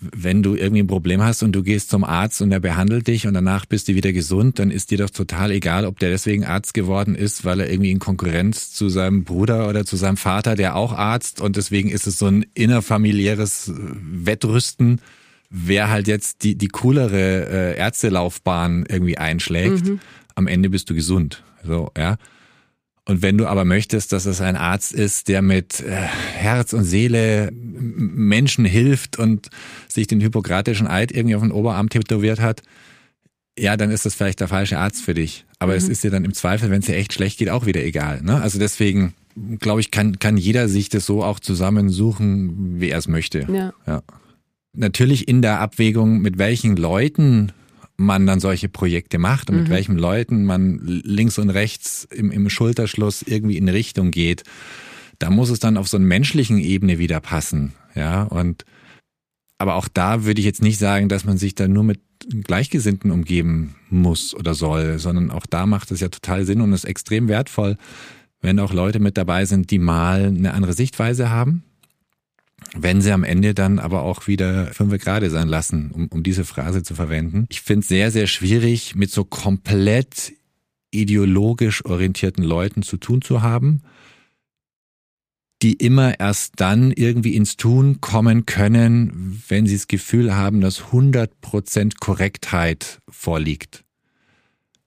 wenn du irgendwie ein Problem hast und du gehst zum Arzt und er behandelt dich und danach bist du wieder gesund, dann ist dir doch total egal, ob der deswegen Arzt geworden ist, weil er irgendwie in Konkurrenz zu seinem Bruder oder zu seinem Vater, der auch Arzt und deswegen ist es so ein innerfamiliäres äh, Wettrüsten, wer halt jetzt die, die coolere äh, Ärztelaufbahn irgendwie einschlägt. Mhm. Am Ende bist du gesund. So, ja. Und wenn du aber möchtest, dass es ein Arzt ist, der mit äh, Herz und Seele Menschen hilft und sich den hippokratischen Eid irgendwie auf den Oberarm tätowiert hat, ja, dann ist das vielleicht der falsche Arzt für dich. Aber mhm. es ist dir dann im Zweifel, wenn es dir echt schlecht geht, auch wieder egal. Ne? Also deswegen, glaube ich, kann, kann jeder sich das so auch zusammensuchen, wie er es möchte. Ja. ja. Natürlich in der Abwägung, mit welchen Leuten man dann solche Projekte macht und mhm. mit welchen Leuten man links und rechts im, im Schulterschluss irgendwie in Richtung geht, da muss es dann auf so einer menschlichen Ebene wieder passen. Ja, und aber auch da würde ich jetzt nicht sagen, dass man sich dann nur mit Gleichgesinnten umgeben muss oder soll, sondern auch da macht es ja total Sinn und ist extrem wertvoll, wenn auch Leute mit dabei sind, die mal eine andere Sichtweise haben, wenn sie am Ende dann aber auch wieder fünf gerade sein lassen, um, um diese Phrase zu verwenden. Ich finde es sehr, sehr schwierig, mit so komplett ideologisch orientierten Leuten zu tun zu haben, die immer erst dann irgendwie ins Tun kommen können, wenn sie das Gefühl haben, dass 100% Korrektheit vorliegt.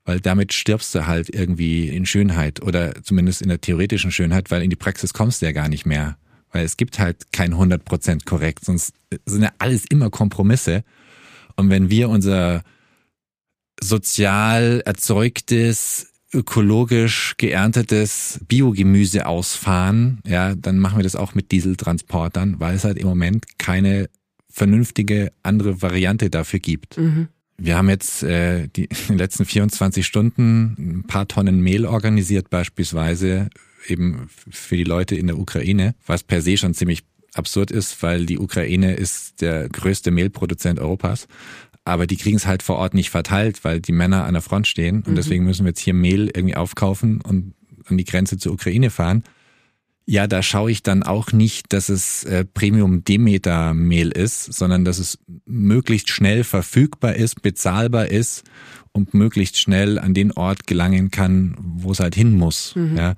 Weil damit stirbst du halt irgendwie in Schönheit oder zumindest in der theoretischen Schönheit, weil in die Praxis kommst du ja gar nicht mehr. Weil es gibt halt kein 100% korrekt, sonst sind ja alles immer Kompromisse. Und wenn wir unser sozial erzeugtes, ökologisch geerntetes Biogemüse ausfahren, ja, dann machen wir das auch mit Dieseltransportern, weil es halt im Moment keine vernünftige andere Variante dafür gibt. Mhm. Wir haben jetzt äh, die in [LAUGHS] den letzten 24 Stunden ein paar Tonnen Mehl organisiert beispielsweise eben für die Leute in der Ukraine, was per se schon ziemlich absurd ist, weil die Ukraine ist der größte Mehlproduzent Europas. Aber die kriegen es halt vor Ort nicht verteilt, weil die Männer an der Front stehen. Und mhm. deswegen müssen wir jetzt hier Mehl irgendwie aufkaufen und an die Grenze zur Ukraine fahren. Ja, da schaue ich dann auch nicht, dass es äh, Premium Demeter Mehl ist, sondern dass es möglichst schnell verfügbar ist, bezahlbar ist und möglichst schnell an den Ort gelangen kann, wo es halt hin muss. Mhm. Ja.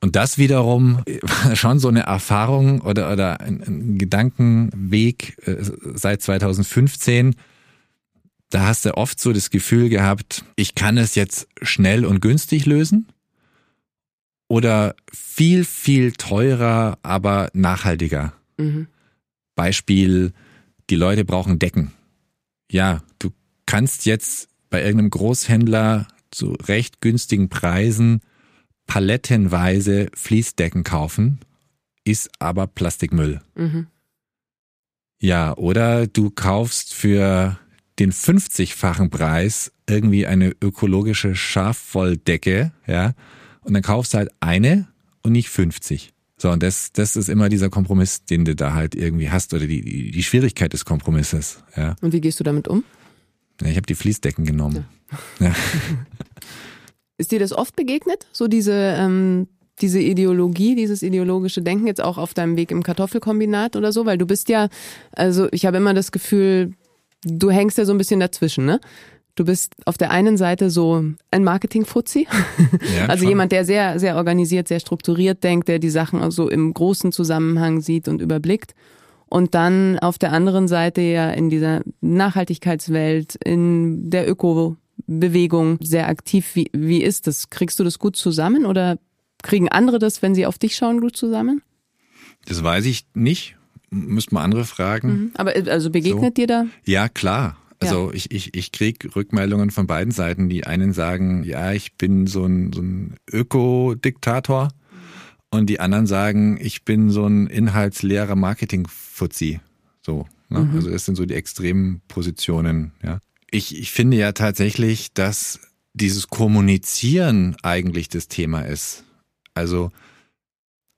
Und das wiederum war [LAUGHS] schon so eine Erfahrung oder, oder ein, ein Gedankenweg äh, seit 2015. Da hast du oft so das Gefühl gehabt, ich kann es jetzt schnell und günstig lösen oder viel, viel teurer, aber nachhaltiger. Mhm. Beispiel, die Leute brauchen Decken. Ja, du kannst jetzt bei irgendeinem Großhändler zu recht günstigen Preisen palettenweise Fließdecken kaufen, ist aber Plastikmüll. Mhm. Ja, oder du kaufst für den 50-fachen Preis irgendwie eine ökologische Schafwolldecke, ja, und dann kaufst du halt eine und nicht 50. So, und das, das ist immer dieser Kompromiss, den du da halt irgendwie hast oder die, die Schwierigkeit des Kompromisses. Ja. Und wie gehst du damit um? Ja, ich habe die Fließdecken genommen. Ja. ja. [LAUGHS] ist dir das oft begegnet? So diese, ähm, diese Ideologie, dieses ideologische Denken jetzt auch auf deinem Weg im Kartoffelkombinat oder so? Weil du bist ja, also ich habe immer das Gefühl, du hängst ja so ein bisschen dazwischen, ne? Du bist auf der einen Seite so ein Marketing-Fuzzi, [LAUGHS] ja, also schon. jemand, der sehr, sehr organisiert, sehr strukturiert denkt, der die Sachen also im großen Zusammenhang sieht und überblickt. Und dann auf der anderen Seite ja in dieser Nachhaltigkeitswelt, in der Öko-Bewegung sehr aktiv. Wie, wie ist das? Kriegst du das gut zusammen oder kriegen andere das, wenn sie auf dich schauen, gut zusammen? Das weiß ich nicht. Müsste man andere fragen. Mhm. Aber also begegnet so. dir da? Ja, klar. Also ja. ich, ich, ich krieg Rückmeldungen von beiden Seiten. Die einen sagen, ja, ich bin so ein, so ein Ökodiktator. Und die anderen sagen, ich bin so ein inhaltsleerer Marketing-Fuzzi. So. Ne? Mhm. Also das sind so die extremen Positionen, ja. Ich, ich finde ja tatsächlich, dass dieses Kommunizieren eigentlich das Thema ist. Also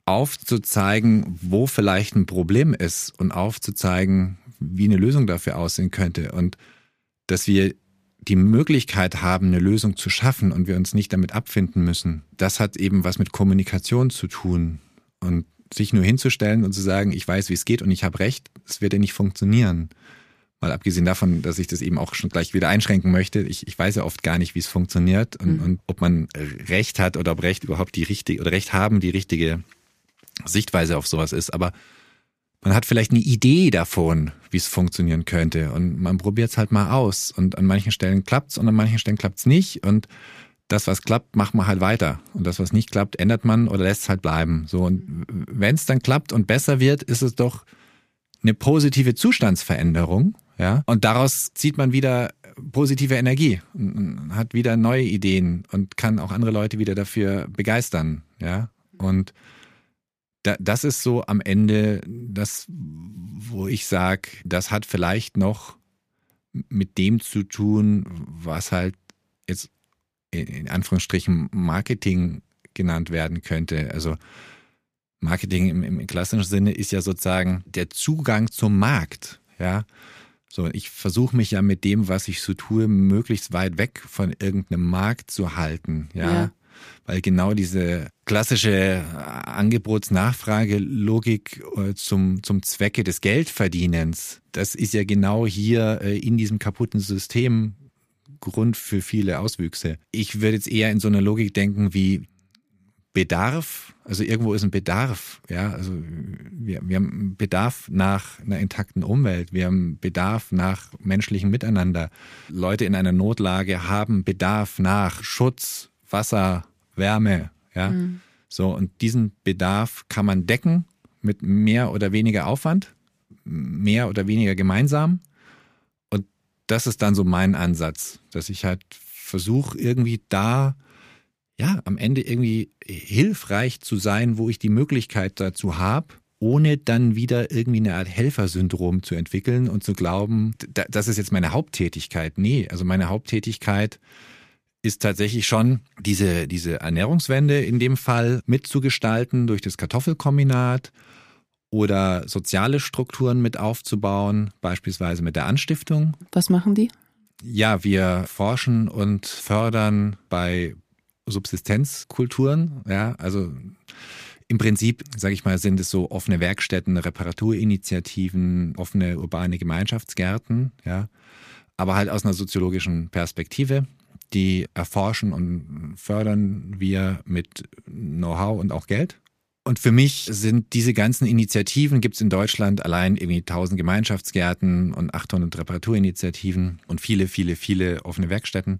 aufzuzeigen, wo vielleicht ein Problem ist und aufzuzeigen, wie eine Lösung dafür aussehen könnte und dass wir die Möglichkeit haben, eine Lösung zu schaffen und wir uns nicht damit abfinden müssen. Das hat eben was mit Kommunikation zu tun. Und sich nur hinzustellen und zu sagen, ich weiß, wie es geht und ich habe recht, das wird ja nicht funktionieren. Mal abgesehen davon, dass ich das eben auch schon gleich wieder einschränken möchte. Ich, ich weiß ja oft gar nicht, wie es funktioniert und, mhm. und ob man Recht hat oder ob Recht überhaupt die richtige oder Recht haben die richtige Sichtweise auf sowas ist. Aber man hat vielleicht eine Idee davon, wie es funktionieren könnte. Und man probiert es halt mal aus. Und an manchen Stellen klappt's und an manchen Stellen klappt's nicht. Und das, was klappt, macht man halt weiter. Und das, was nicht klappt, ändert man oder lässt es halt bleiben. So, und wenn es dann klappt und besser wird, ist es doch eine positive Zustandsveränderung. Ja, und daraus zieht man wieder positive Energie hat wieder neue Ideen und kann auch andere Leute wieder dafür begeistern. Ja, und da, das ist so am Ende das, wo ich sage, das hat vielleicht noch mit dem zu tun, was halt jetzt in Anführungsstrichen Marketing genannt werden könnte. Also Marketing im, im klassischen Sinne ist ja sozusagen der Zugang zum Markt. Ja, so ich versuche mich ja mit dem, was ich so tue, möglichst weit weg von irgendeinem Markt zu halten. Ja, ja weil genau diese klassische Angebotsnachfrage-Logik äh, zum, zum Zwecke des Geldverdienens, das ist ja genau hier äh, in diesem kaputten System Grund für viele Auswüchse. Ich würde jetzt eher in so einer Logik denken wie Bedarf, also irgendwo ist ein Bedarf, ja, also wir, wir haben Bedarf nach einer intakten Umwelt, wir haben Bedarf nach menschlichem Miteinander. Leute in einer Notlage haben Bedarf nach Schutz, Wasser, Wärme, ja. Mhm. So, und diesen Bedarf kann man decken mit mehr oder weniger Aufwand, mehr oder weniger gemeinsam. Und das ist dann so mein Ansatz, dass ich halt versuche, irgendwie da, ja, am Ende irgendwie hilfreich zu sein, wo ich die Möglichkeit dazu habe, ohne dann wieder irgendwie eine Art Helfersyndrom zu entwickeln und zu glauben, das ist jetzt meine Haupttätigkeit. Nee, also meine Haupttätigkeit ist tatsächlich schon diese, diese Ernährungswende in dem Fall mitzugestalten durch das Kartoffelkombinat oder soziale Strukturen mit aufzubauen, beispielsweise mit der Anstiftung. Was machen die? Ja, wir forschen und fördern bei Subsistenzkulturen, ja, also im Prinzip, sage ich mal, sind es so offene Werkstätten, Reparaturinitiativen, offene urbane Gemeinschaftsgärten, ja, aber halt aus einer soziologischen Perspektive. Die erforschen und fördern wir mit Know-how und auch Geld. Und für mich sind diese ganzen Initiativen, gibt es in Deutschland allein irgendwie 1000 Gemeinschaftsgärten und 800 Reparaturinitiativen und viele, viele, viele offene Werkstätten.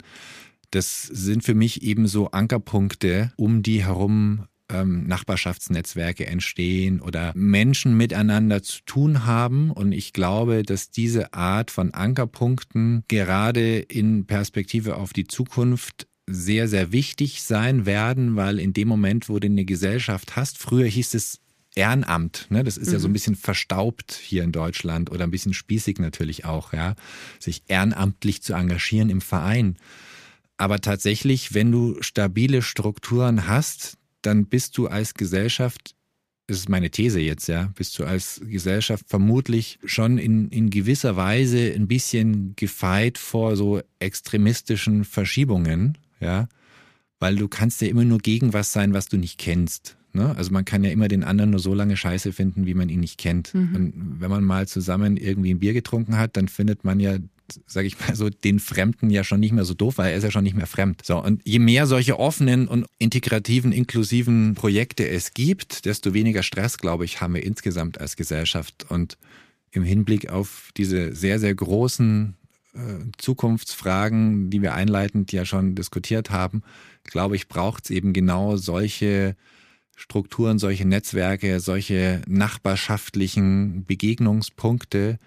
Das sind für mich eben so Ankerpunkte, um die herum ähm, Nachbarschaftsnetzwerke entstehen oder Menschen miteinander zu tun haben. Und ich glaube, dass diese Art von Ankerpunkten gerade in Perspektive auf die Zukunft sehr, sehr wichtig sein werden, weil in dem Moment, wo du eine Gesellschaft hast, früher hieß es Ehrenamt, ne? das ist mhm. ja so ein mhm. bisschen verstaubt hier in Deutschland oder ein bisschen spießig natürlich auch, ja, sich ehrenamtlich zu engagieren im Verein. Aber tatsächlich, wenn du stabile Strukturen hast, dann bist du als Gesellschaft, das ist meine These jetzt, ja, bist du als Gesellschaft vermutlich schon in, in gewisser Weise ein bisschen gefeit vor so extremistischen Verschiebungen, ja, weil du kannst ja immer nur gegen was sein, was du nicht kennst. Ne? Also man kann ja immer den anderen nur so lange scheiße finden, wie man ihn nicht kennt. Mhm. Und wenn man mal zusammen irgendwie ein Bier getrunken hat, dann findet man ja sage ich mal so, den Fremden ja schon nicht mehr so doof, weil er ist ja schon nicht mehr fremd. So, und je mehr solche offenen und integrativen, inklusiven Projekte es gibt, desto weniger Stress, glaube ich, haben wir insgesamt als Gesellschaft. Und im Hinblick auf diese sehr, sehr großen äh, Zukunftsfragen, die wir einleitend ja schon diskutiert haben, glaube ich, braucht es eben genau solche Strukturen, solche Netzwerke, solche nachbarschaftlichen Begegnungspunkte,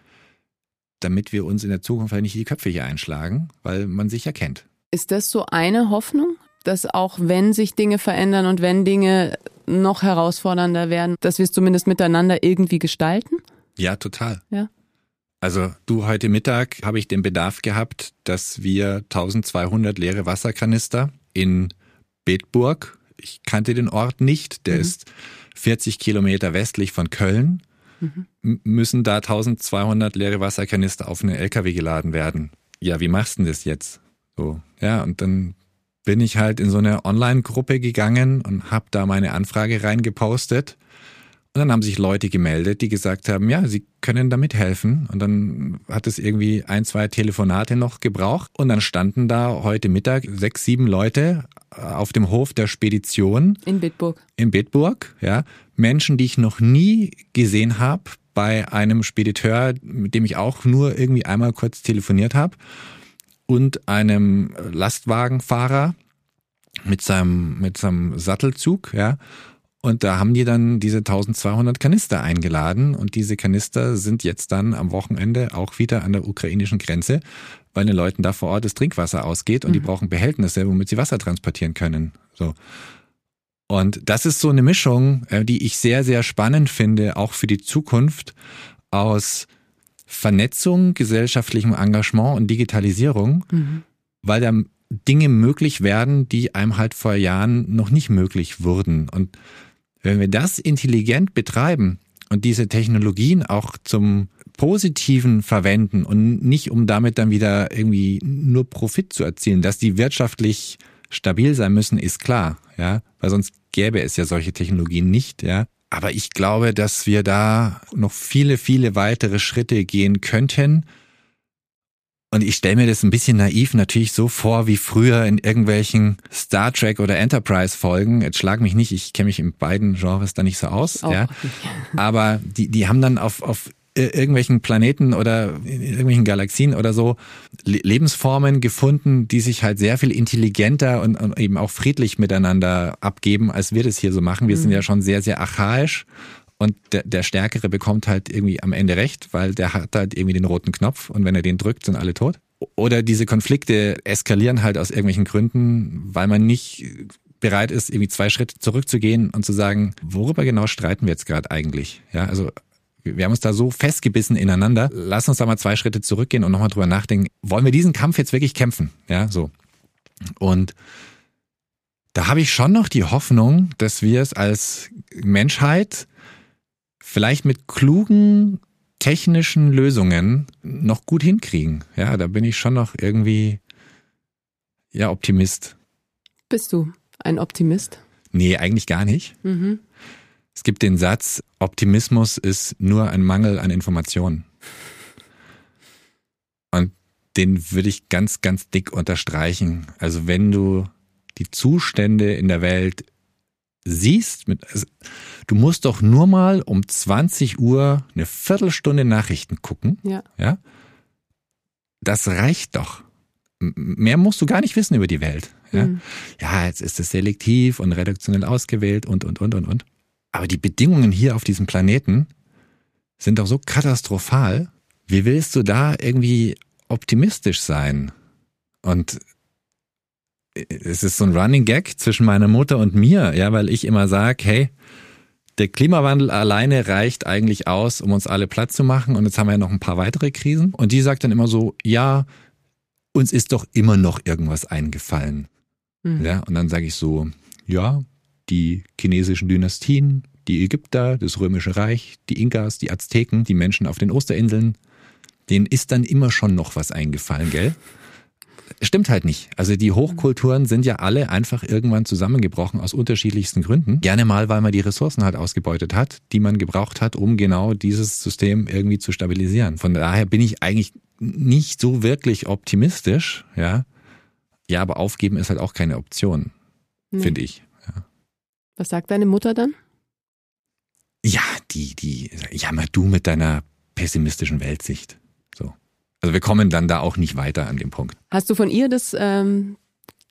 damit wir uns in der Zukunft halt nicht die Köpfe hier einschlagen, weil man sich ja kennt. Ist das so eine Hoffnung, dass auch wenn sich Dinge verändern und wenn Dinge noch herausfordernder werden, dass wir es zumindest miteinander irgendwie gestalten? Ja, total. Ja. Also du heute Mittag habe ich den Bedarf gehabt, dass wir 1200 leere Wasserkanister in Bedburg, ich kannte den Ort nicht, der mhm. ist 40 Kilometer westlich von Köln, mhm. müssen da 1200 leere Wasserkanister auf einen LKW geladen werden. Ja, wie machst du denn das jetzt? So, ja, und dann bin ich halt in so eine Online-Gruppe gegangen und habe da meine Anfrage reingepostet. Und dann haben sich Leute gemeldet, die gesagt haben, ja, sie können damit helfen. Und dann hat es irgendwie ein, zwei Telefonate noch gebraucht. Und dann standen da heute Mittag sechs, sieben Leute auf dem Hof der Spedition. In Bitburg. In Bitburg, ja. Menschen, die ich noch nie gesehen habe, bei einem Spediteur, mit dem ich auch nur irgendwie einmal kurz telefoniert habe, und einem Lastwagenfahrer mit seinem, mit seinem Sattelzug, ja. Und da haben die dann diese 1200 Kanister eingeladen und diese Kanister sind jetzt dann am Wochenende auch wieder an der ukrainischen Grenze weil den Leuten da vor Ort das Trinkwasser ausgeht und mhm. die brauchen Behältnisse, womit sie Wasser transportieren können. So. Und das ist so eine Mischung, äh, die ich sehr, sehr spannend finde, auch für die Zukunft aus Vernetzung, gesellschaftlichem Engagement und Digitalisierung, mhm. weil da Dinge möglich werden, die einem halt vor Jahren noch nicht möglich wurden. Und wenn wir das intelligent betreiben und diese Technologien auch zum Positiven verwenden und nicht um damit dann wieder irgendwie nur Profit zu erzielen. Dass die wirtschaftlich stabil sein müssen, ist klar, ja, weil sonst gäbe es ja solche Technologien nicht, ja. Aber ich glaube, dass wir da noch viele, viele weitere Schritte gehen könnten. Und ich stelle mir das ein bisschen naiv natürlich so vor wie früher in irgendwelchen Star Trek oder Enterprise Folgen. Jetzt schlag mich nicht, ich kenne mich in beiden Genres da nicht so aus, ja. [LAUGHS] Aber die, die haben dann auf, auf irgendwelchen Planeten oder in irgendwelchen Galaxien oder so Lebensformen gefunden, die sich halt sehr viel intelligenter und, und eben auch friedlich miteinander abgeben, als wir das hier so machen. Wir mhm. sind ja schon sehr, sehr archaisch und der, der Stärkere bekommt halt irgendwie am Ende recht, weil der hat halt irgendwie den roten Knopf und wenn er den drückt, sind alle tot. Oder diese Konflikte eskalieren halt aus irgendwelchen Gründen, weil man nicht bereit ist, irgendwie zwei Schritte zurückzugehen und zu sagen, worüber genau streiten wir jetzt gerade eigentlich? Ja, also wir haben uns da so festgebissen ineinander. Lass uns da mal zwei Schritte zurückgehen und nochmal drüber nachdenken. Wollen wir diesen Kampf jetzt wirklich kämpfen? Ja, so. Und da habe ich schon noch die Hoffnung, dass wir es als Menschheit vielleicht mit klugen technischen Lösungen noch gut hinkriegen. Ja, da bin ich schon noch irgendwie ja Optimist. Bist du ein Optimist? Nee, eigentlich gar nicht. Mhm. Es gibt den Satz, Optimismus ist nur ein Mangel an Informationen. Und den würde ich ganz, ganz dick unterstreichen. Also wenn du die Zustände in der Welt siehst, mit, also, du musst doch nur mal um 20 Uhr eine Viertelstunde Nachrichten gucken. Ja. ja? Das reicht doch. Mehr musst du gar nicht wissen über die Welt. Ja, mhm. ja jetzt ist es selektiv und redaktionell ausgewählt und, und, und, und, und. Aber die Bedingungen hier auf diesem Planeten sind doch so katastrophal. Wie willst du da irgendwie optimistisch sein? Und es ist so ein Running Gag zwischen meiner Mutter und mir, ja, weil ich immer sage, hey, der Klimawandel alleine reicht eigentlich aus, um uns alle platt zu machen. Und jetzt haben wir ja noch ein paar weitere Krisen. Und die sagt dann immer so, ja, uns ist doch immer noch irgendwas eingefallen. Mhm. Ja, und dann sage ich so, ja, die chinesischen Dynastien, die Ägypter, das Römische Reich, die Inkas, die Azteken, die Menschen auf den Osterinseln, denen ist dann immer schon noch was eingefallen, gell? Stimmt halt nicht. Also die Hochkulturen sind ja alle einfach irgendwann zusammengebrochen aus unterschiedlichsten Gründen. Gerne mal, weil man die Ressourcen halt ausgebeutet hat, die man gebraucht hat, um genau dieses System irgendwie zu stabilisieren. Von daher bin ich eigentlich nicht so wirklich optimistisch, ja. Ja, aber aufgeben ist halt auch keine Option, nee. finde ich. Was sagt deine Mutter dann? Ja, die, die, ja, mal du mit deiner pessimistischen Weltsicht. So. Also wir kommen dann da auch nicht weiter an dem Punkt. Hast du von ihr das, ähm,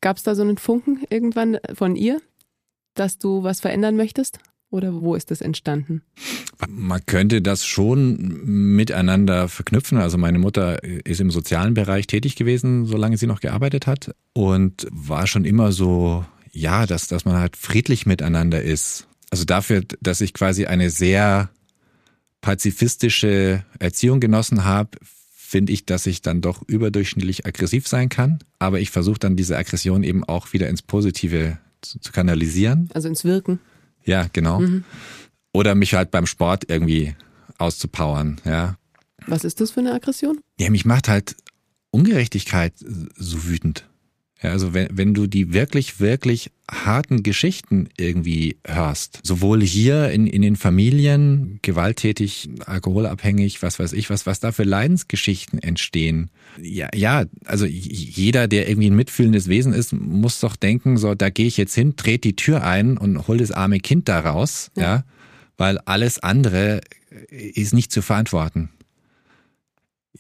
gab es da so einen Funken irgendwann von ihr, dass du was verändern möchtest? Oder wo ist das entstanden? Man könnte das schon miteinander verknüpfen. Also meine Mutter ist im sozialen Bereich tätig gewesen, solange sie noch gearbeitet hat und war schon immer so, ja, dass, dass man halt friedlich miteinander ist. Also dafür, dass ich quasi eine sehr pazifistische Erziehung genossen habe, finde ich, dass ich dann doch überdurchschnittlich aggressiv sein kann. Aber ich versuche dann diese Aggression eben auch wieder ins Positive zu, zu kanalisieren. Also ins Wirken. Ja, genau. Mhm. Oder mich halt beim Sport irgendwie auszupowern, ja. Was ist das für eine Aggression? Ja, mich macht halt Ungerechtigkeit so wütend. Ja, also wenn, wenn du die wirklich, wirklich harten Geschichten irgendwie hörst, sowohl hier in, in den Familien, gewalttätig, alkoholabhängig, was weiß ich, was, was da für Leidensgeschichten entstehen. Ja, ja, also jeder, der irgendwie ein mitfühlendes Wesen ist, muss doch denken, so, da gehe ich jetzt hin, trete die Tür ein und hol das arme Kind da raus, ja, ja weil alles andere ist nicht zu verantworten.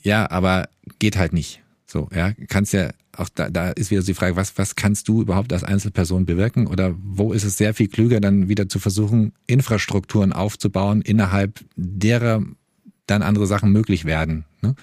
Ja, aber geht halt nicht. So, ja, kannst ja auch da, da ist wieder die Frage, was, was kannst du überhaupt als Einzelperson bewirken? Oder wo ist es sehr viel klüger, dann wieder zu versuchen, Infrastrukturen aufzubauen, innerhalb derer dann andere Sachen möglich werden. Ne?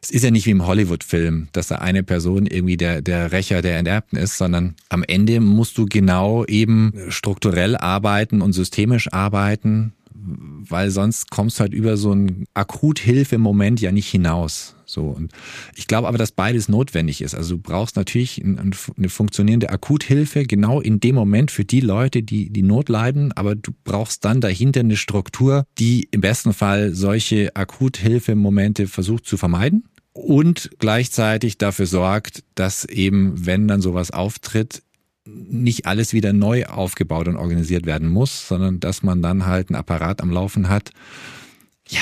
Es ist ja nicht wie im Hollywood-Film, dass da eine Person irgendwie der, der Rächer der Enterbten ist, sondern am Ende musst du genau eben strukturell arbeiten und systemisch arbeiten, weil sonst kommst du halt über so einen Akuthilfe-Moment ja nicht hinaus. So und ich glaube aber, dass beides notwendig ist. Also du brauchst natürlich eine funktionierende Akuthilfe genau in dem Moment für die Leute, die die Not leiden, aber du brauchst dann dahinter eine Struktur, die im besten Fall solche Akuthilfe-Momente versucht zu vermeiden und gleichzeitig dafür sorgt, dass eben, wenn dann sowas auftritt, nicht alles wieder neu aufgebaut und organisiert werden muss, sondern dass man dann halt einen Apparat am Laufen hat. Ja,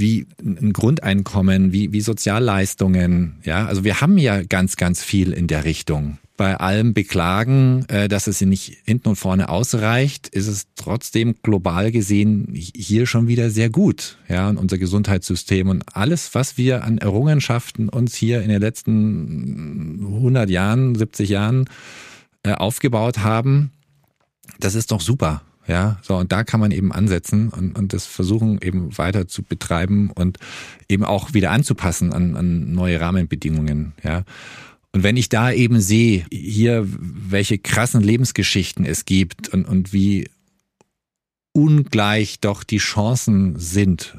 wie ein Grundeinkommen, wie, wie Sozialleistungen. Ja, also wir haben ja ganz, ganz viel in der Richtung. Bei allem Beklagen, äh, dass es nicht hinten und vorne ausreicht, ist es trotzdem global gesehen hier schon wieder sehr gut. Ja, und unser Gesundheitssystem und alles, was wir an Errungenschaften uns hier in den letzten 100 Jahren, 70 Jahren äh, aufgebaut haben, das ist doch super. Ja, so und da kann man eben ansetzen und, und das versuchen eben weiter zu betreiben und eben auch wieder anzupassen an, an neue Rahmenbedingungen. Ja. Und wenn ich da eben sehe, hier, welche krassen Lebensgeschichten es gibt und, und wie ungleich doch die Chancen sind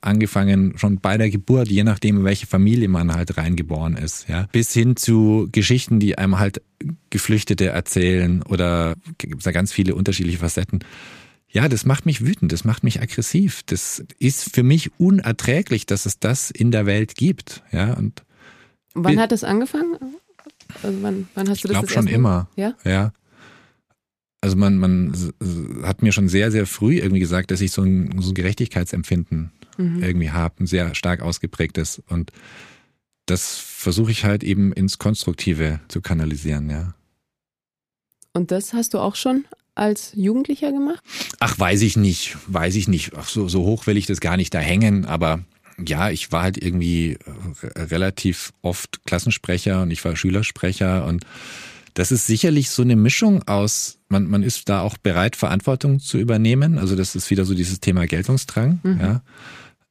angefangen schon bei der Geburt, je nachdem, in welche Familie man halt reingeboren ist, ja, bis hin zu Geschichten, die einem halt Geflüchtete erzählen oder gibt da ganz viele unterschiedliche Facetten. Ja, das macht mich wütend, das macht mich aggressiv. Das ist für mich unerträglich, dass es das in der Welt gibt. Ja, und wann hat es angefangen? Also wann, wann hast du das? Ich glaube schon immer. Ja. Ja. Also man, man hat mir schon sehr, sehr früh irgendwie gesagt, dass ich so ein, so ein Gerechtigkeitsempfinden mhm. irgendwie habe, ein sehr stark ausgeprägtes. Und das versuche ich halt eben ins Konstruktive zu kanalisieren, ja. Und das hast du auch schon als Jugendlicher gemacht? Ach, weiß ich nicht, weiß ich nicht. Ach, so, so hoch will ich das gar nicht da hängen, aber ja, ich war halt irgendwie relativ oft Klassensprecher und ich war Schülersprecher und das ist sicherlich so eine Mischung aus, man, man ist da auch bereit, Verantwortung zu übernehmen. Also das ist wieder so dieses Thema Geltungsdrang. Mhm. Ja.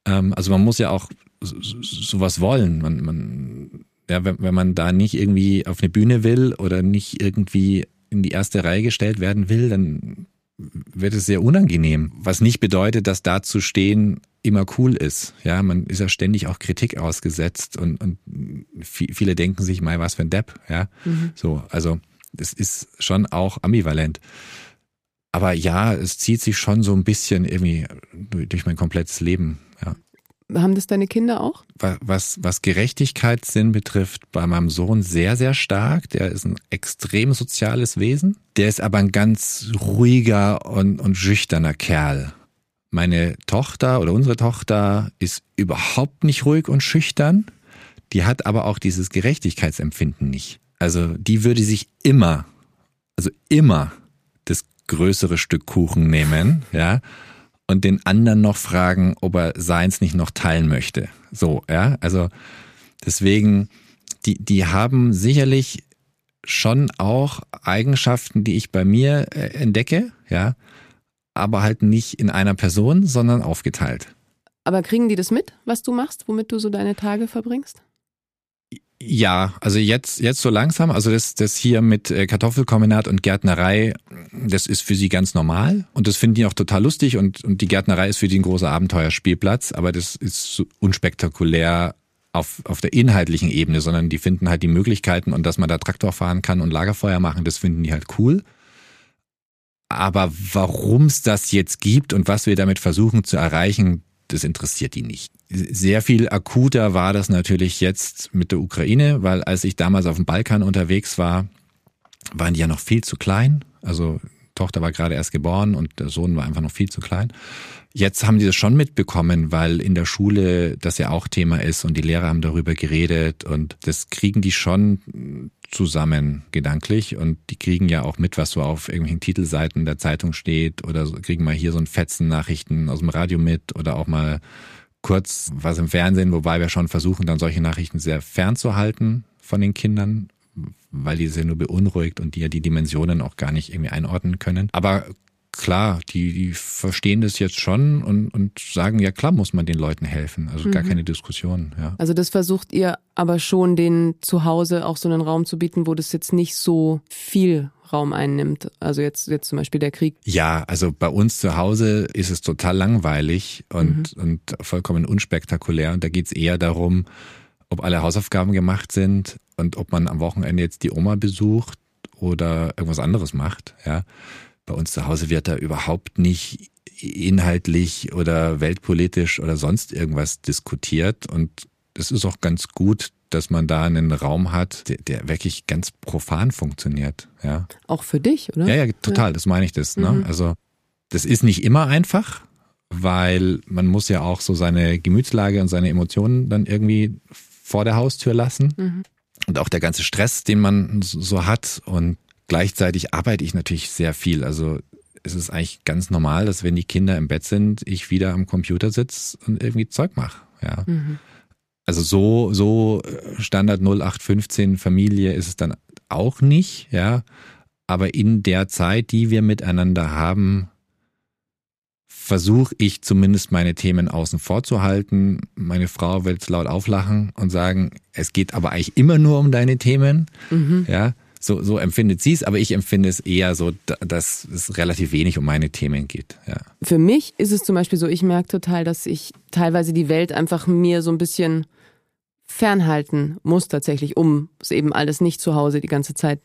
Ähm, also man muss ja auch sowas wollen. Man, man, ja, wenn, wenn man da nicht irgendwie auf eine Bühne will oder nicht irgendwie in die erste Reihe gestellt werden will, dann wird es sehr unangenehm. Was nicht bedeutet, dass da zu stehen immer cool ist. Ja, man ist ja ständig auch Kritik ausgesetzt und, und viele denken sich, mal was für ein Depp. Ja, mhm. so, also es ist schon auch ambivalent. Aber ja, es zieht sich schon so ein bisschen irgendwie durch mein komplettes Leben. Ja. Haben das deine Kinder auch? Was, was Gerechtigkeitssinn betrifft, bei meinem Sohn sehr, sehr stark. Der ist ein extrem soziales Wesen. Der ist aber ein ganz ruhiger und, und schüchterner Kerl. Meine Tochter oder unsere Tochter ist überhaupt nicht ruhig und schüchtern. Die hat aber auch dieses Gerechtigkeitsempfinden nicht. Also die würde sich immer, also immer das größere Stück Kuchen nehmen, ja, und den anderen noch fragen, ob er seins nicht noch teilen möchte. So, ja, also deswegen, die, die haben sicherlich schon auch Eigenschaften, die ich bei mir äh, entdecke, ja, aber halt nicht in einer Person, sondern aufgeteilt. Aber kriegen die das mit, was du machst, womit du so deine Tage verbringst? Ja, also jetzt, jetzt so langsam, also das, das hier mit äh, Kartoffelkombinat und Gärtnerei, das ist für sie ganz normal und das finden die auch total lustig und, und die Gärtnerei ist für die ein großer Abenteuerspielplatz, aber das ist unspektakulär auf, auf der inhaltlichen Ebene, sondern die finden halt die Möglichkeiten und dass man da Traktor fahren kann und Lagerfeuer machen, das finden die halt cool. Aber warum es das jetzt gibt und was wir damit versuchen zu erreichen, das interessiert die nicht. Sehr viel akuter war das natürlich jetzt mit der Ukraine, weil als ich damals auf dem Balkan unterwegs war, waren die ja noch viel zu klein. Also Tochter war gerade erst geboren und der Sohn war einfach noch viel zu klein. Jetzt haben die das schon mitbekommen, weil in der Schule das ja auch Thema ist und die Lehrer haben darüber geredet und das kriegen die schon zusammen gedanklich und die kriegen ja auch mit, was so auf irgendwelchen Titelseiten der Zeitung steht oder kriegen mal hier so ein Fetzen Nachrichten aus dem Radio mit oder auch mal kurz was im Fernsehen, wobei wir schon versuchen, dann solche Nachrichten sehr fernzuhalten von den Kindern, weil die sehr nur beunruhigt und die ja die Dimensionen auch gar nicht irgendwie einordnen können. Aber klar, die, die verstehen das jetzt schon und, und sagen, ja klar muss man den Leuten helfen. Also mhm. gar keine Diskussion. Ja. Also das versucht ihr aber schon, den zu Hause auch so einen Raum zu bieten, wo das jetzt nicht so viel Raum einnimmt. Also jetzt, jetzt zum Beispiel der Krieg. Ja, also bei uns zu Hause ist es total langweilig und, mhm. und vollkommen unspektakulär. Und da geht's eher darum, ob alle Hausaufgaben gemacht sind und ob man am Wochenende jetzt die Oma besucht oder irgendwas anderes macht. Ja bei uns zu Hause wird da überhaupt nicht inhaltlich oder weltpolitisch oder sonst irgendwas diskutiert. Und es ist auch ganz gut, dass man da einen Raum hat, der, der, wirklich ganz profan funktioniert. Ja. Auch für dich, oder? Ja, ja, total. Ja. Das meine ich das. Ne? Mhm. Also das ist nicht immer einfach, weil man muss ja auch so seine Gemütslage und seine Emotionen dann irgendwie vor der Haustür lassen. Mhm. Und auch der ganze Stress, den man so hat. Und Gleichzeitig arbeite ich natürlich sehr viel. Also es ist eigentlich ganz normal, dass wenn die Kinder im Bett sind, ich wieder am Computer sitze und irgendwie Zeug mache. Ja. Mhm. Also so, so äh, Standard 0815 Familie ist es dann auch nicht, ja. Aber in der Zeit, die wir miteinander haben, versuche ich zumindest meine Themen außen vor zu halten. Meine Frau wird laut auflachen und sagen, es geht aber eigentlich immer nur um deine Themen. Mhm. Ja so, so empfindet sie es, aber ich empfinde es eher so, dass es relativ wenig um meine Themen geht. Ja. Für mich ist es zum Beispiel so, ich merke total, dass ich teilweise die Welt einfach mir so ein bisschen fernhalten muss tatsächlich, um es eben alles nicht zu Hause die ganze Zeit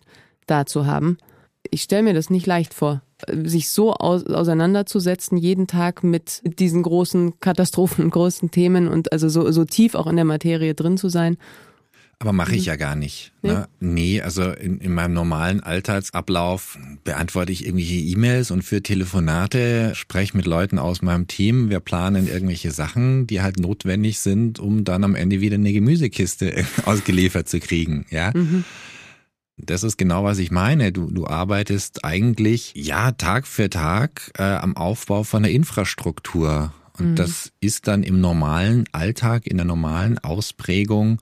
da zu haben. Ich stelle mir das nicht leicht vor, sich so aus, auseinanderzusetzen, jeden Tag mit diesen großen Katastrophen und großen Themen und also so, so tief auch in der Materie drin zu sein. Aber mache ich ja gar nicht. Ne? Nee, also in, in meinem normalen Alltagsablauf beantworte ich irgendwelche E-Mails und für Telefonate spreche mit Leuten aus meinem Team. Wir planen irgendwelche Sachen, die halt notwendig sind, um dann am Ende wieder eine Gemüsekiste [LAUGHS] ausgeliefert zu kriegen. Ja. Mhm. Das ist genau, was ich meine. Du, du arbeitest eigentlich, ja, Tag für Tag äh, am Aufbau von der Infrastruktur. Und mhm. das ist dann im normalen Alltag, in der normalen Ausprägung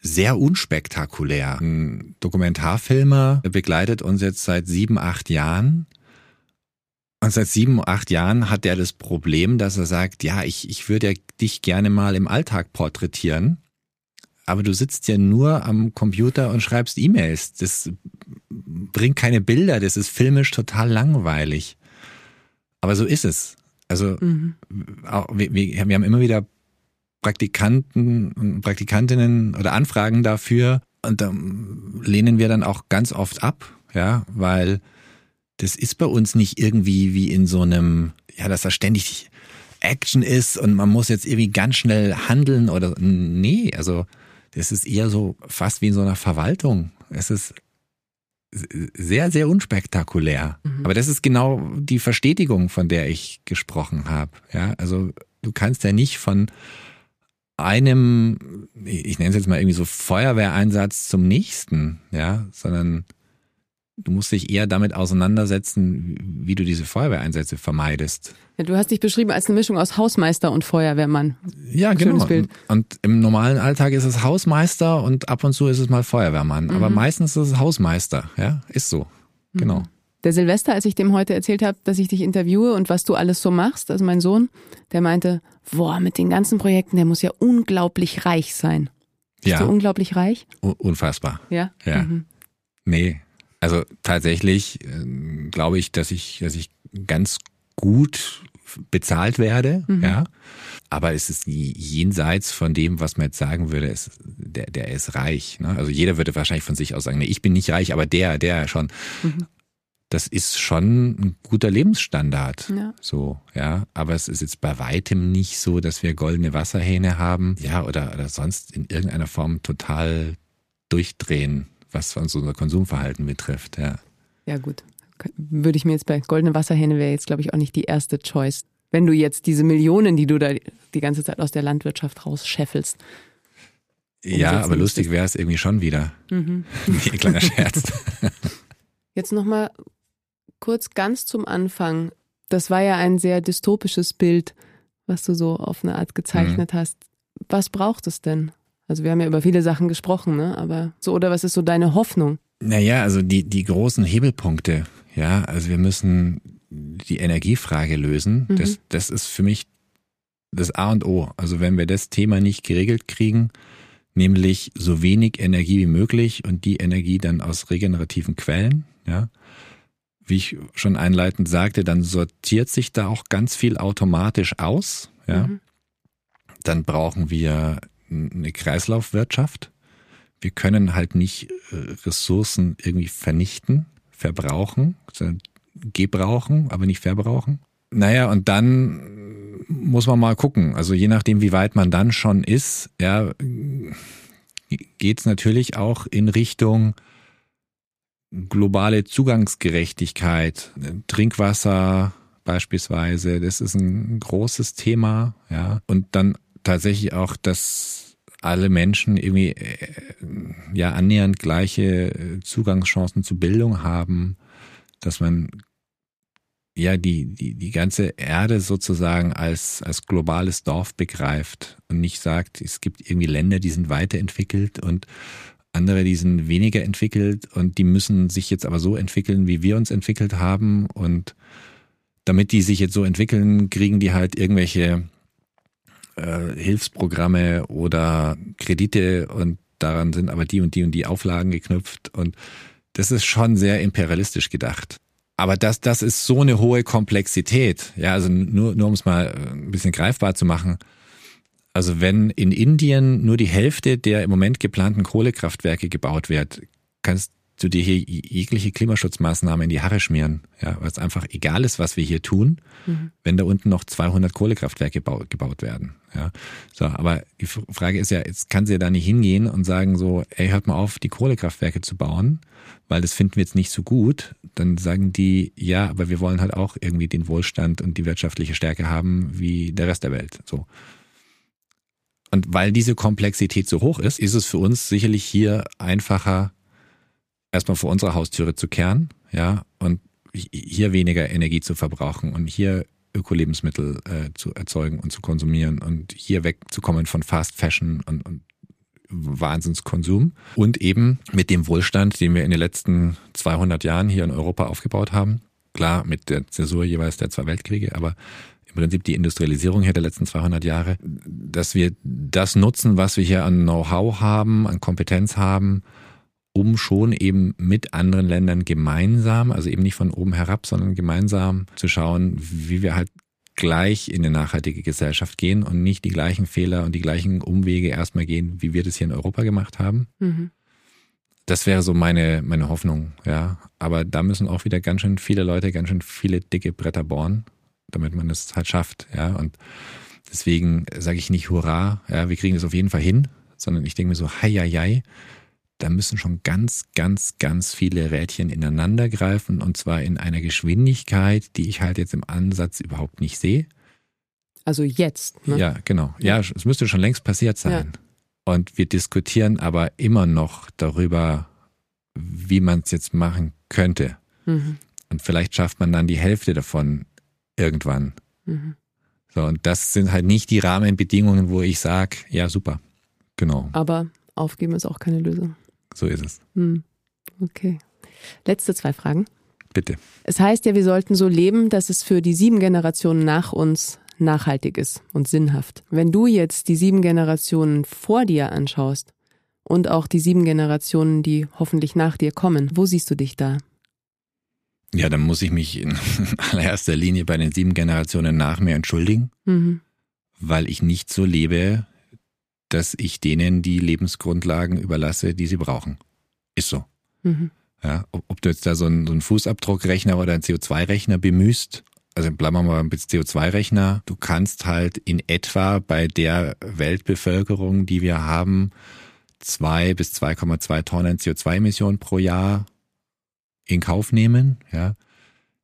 sehr unspektakulär. Ein Dokumentarfilmer begleitet uns jetzt seit sieben, acht Jahren. Und seit sieben, acht Jahren hat er das Problem, dass er sagt, ja, ich, ich würde dich gerne mal im Alltag porträtieren aber du sitzt ja nur am Computer und schreibst E-Mails. Das bringt keine Bilder, das ist filmisch total langweilig. Aber so ist es. Also mhm. wir, wir, haben immer wieder Praktikanten und Praktikantinnen oder Anfragen dafür und da lehnen wir dann auch ganz oft ab, ja, weil das ist bei uns nicht irgendwie wie in so einem, ja, dass da ständig Action ist und man muss jetzt irgendwie ganz schnell handeln oder nee, also das ist eher so fast wie in so einer Verwaltung. Es ist sehr, sehr unspektakulär. Mhm. Aber das ist genau die Verstetigung, von der ich gesprochen habe. Ja, also du kannst ja nicht von einem, ich nenne es jetzt mal irgendwie so Feuerwehreinsatz zum nächsten, ja, sondern du musst dich eher damit auseinandersetzen, wie du diese Feuerwehreinsätze vermeidest. Ja, du hast dich beschrieben als eine Mischung aus Hausmeister und Feuerwehrmann. Ja, Schönes genau. Bild. Und im normalen Alltag ist es Hausmeister und ab und zu ist es mal Feuerwehrmann. Mhm. Aber meistens ist es Hausmeister, ja, ist so. Genau. Mhm. Der Silvester, als ich dem heute erzählt habe, dass ich dich interviewe und was du alles so machst, also mein Sohn, der meinte, boah, mit den ganzen Projekten, der muss ja unglaublich reich sein. Bist ja. du unglaublich reich? Unfassbar. Ja? Ja. Mhm. Nee, also tatsächlich äh, glaube ich, dass ich, dass ich ganz gut bezahlt werde, mhm. ja. Aber es ist jenseits von dem, was man jetzt sagen würde, ist, der, der ist reich. Ne? Also jeder würde wahrscheinlich von sich aus sagen, nee, ich bin nicht reich, aber der, der schon. Mhm. Das ist schon ein guter Lebensstandard. Ja. So, ja. Aber es ist jetzt bei weitem nicht so, dass wir goldene Wasserhähne haben, ja, oder, oder sonst in irgendeiner Form total durchdrehen was unser Konsumverhalten betrifft. Ja, ja gut. Würde ich mir jetzt bei Goldene Wasserhähne wäre jetzt, glaube ich, auch nicht die erste Choice. Wenn du jetzt diese Millionen, die du da die ganze Zeit aus der Landwirtschaft rausscheffelst. Ja, aber lustig wäre es irgendwie schon wieder. Mhm. [LAUGHS] Ein kleiner Scherz. Jetzt nochmal kurz ganz zum Anfang. Das war ja ein sehr dystopisches Bild, was du so auf eine Art gezeichnet mhm. hast. Was braucht es denn? Also wir haben ja über viele Sachen gesprochen, ne? Aber so, oder was ist so deine Hoffnung? Naja, also die, die großen Hebelpunkte, ja, also wir müssen die Energiefrage lösen. Mhm. Das, das ist für mich das A und O. Also wenn wir das Thema nicht geregelt kriegen, nämlich so wenig Energie wie möglich und die Energie dann aus regenerativen Quellen, ja, wie ich schon einleitend sagte, dann sortiert sich da auch ganz viel automatisch aus, ja. Mhm. Dann brauchen wir eine Kreislaufwirtschaft. Wir können halt nicht äh, Ressourcen irgendwie vernichten, verbrauchen, sondern gebrauchen, aber nicht verbrauchen. Naja, und dann muss man mal gucken. Also je nachdem, wie weit man dann schon ist, ja, geht es natürlich auch in Richtung globale Zugangsgerechtigkeit, Trinkwasser beispielsweise. Das ist ein großes Thema, ja. Und dann tatsächlich auch, dass alle Menschen irgendwie äh, ja annähernd gleiche äh, Zugangschancen zu Bildung haben, dass man ja die, die, die ganze Erde sozusagen als, als globales Dorf begreift und nicht sagt, es gibt irgendwie Länder, die sind weiterentwickelt und andere, die sind weniger entwickelt und die müssen sich jetzt aber so entwickeln, wie wir uns entwickelt haben und damit die sich jetzt so entwickeln, kriegen die halt irgendwelche äh, Hilfsprogramme oder Kredite und daran sind aber die und die und die Auflagen geknüpft und das ist schon sehr imperialistisch gedacht. Aber das, das ist so eine hohe Komplexität. Ja, also nur, nur um es mal ein bisschen greifbar zu machen. Also wenn in Indien nur die Hälfte der im Moment geplanten Kohlekraftwerke gebaut wird, kannst du dir hier jegliche Klimaschutzmaßnahme in die Haare schmieren, ja, weil es einfach egal ist, was wir hier tun, mhm. wenn da unten noch 200 Kohlekraftwerke gebaut, gebaut werden, ja. So, aber die Frage ist ja, jetzt kann sie ja da nicht hingehen und sagen so, ey, hört mal auf, die Kohlekraftwerke zu bauen, weil das finden wir jetzt nicht so gut. Dann sagen die, ja, aber wir wollen halt auch irgendwie den Wohlstand und die wirtschaftliche Stärke haben wie der Rest der Welt, so. Und weil diese Komplexität so hoch ist, ist es für uns sicherlich hier einfacher, erstmal vor unserer Haustüre zu kehren, ja, und hier weniger Energie zu verbrauchen und hier Ökolebensmittel äh, zu erzeugen und zu konsumieren und hier wegzukommen von Fast Fashion und, und Wahnsinnskonsum und eben mit dem Wohlstand, den wir in den letzten 200 Jahren hier in Europa aufgebaut haben. Klar, mit der Zäsur jeweils der zwei Weltkriege, aber Prinzip die Industrialisierung hier der letzten 200 Jahre, dass wir das nutzen, was wir hier an Know-how haben, an Kompetenz haben, um schon eben mit anderen Ländern gemeinsam, also eben nicht von oben herab, sondern gemeinsam zu schauen, wie wir halt gleich in eine nachhaltige Gesellschaft gehen und nicht die gleichen Fehler und die gleichen Umwege erstmal gehen, wie wir das hier in Europa gemacht haben. Mhm. Das wäre so meine, meine Hoffnung, ja. Aber da müssen auch wieder ganz schön viele Leute, ganz schön viele dicke Bretter bohren, damit man es halt schafft, ja. Und deswegen sage ich nicht Hurra, ja, wir kriegen das auf jeden Fall hin, sondern ich denke mir so, hei, hei, hei da müssen schon ganz, ganz, ganz viele Rädchen ineinander greifen und zwar in einer Geschwindigkeit, die ich halt jetzt im Ansatz überhaupt nicht sehe. Also jetzt, ne? Ja, genau. Ja, es müsste schon längst passiert sein. Ja. Und wir diskutieren aber immer noch darüber, wie man es jetzt machen könnte. Mhm. Und vielleicht schafft man dann die Hälfte davon irgendwann. Mhm. So, und das sind halt nicht die Rahmenbedingungen, wo ich sage, ja, super. Genau. Aber aufgeben ist auch keine Lösung. So ist es. Hm. Okay. Letzte zwei Fragen. Bitte. Es heißt ja, wir sollten so leben, dass es für die sieben Generationen nach uns nachhaltig ist und sinnhaft. Wenn du jetzt die sieben Generationen vor dir anschaust und auch die sieben Generationen, die hoffentlich nach dir kommen, wo siehst du dich da? Ja, dann muss ich mich in [LAUGHS] allererster Linie bei den sieben Generationen nach mir entschuldigen, mhm. weil ich nicht so lebe, dass ich denen die Lebensgrundlagen überlasse, die sie brauchen. Ist so. Mhm. Ja, ob, ob, du jetzt da so einen, so einen Fußabdruckrechner oder einen CO2-Rechner bemühst, also bleiben wir mal mit CO2-Rechner, du kannst halt in etwa bei der Weltbevölkerung, die wir haben, zwei bis 2,2 Tonnen CO2-Emissionen pro Jahr in Kauf nehmen. Ja.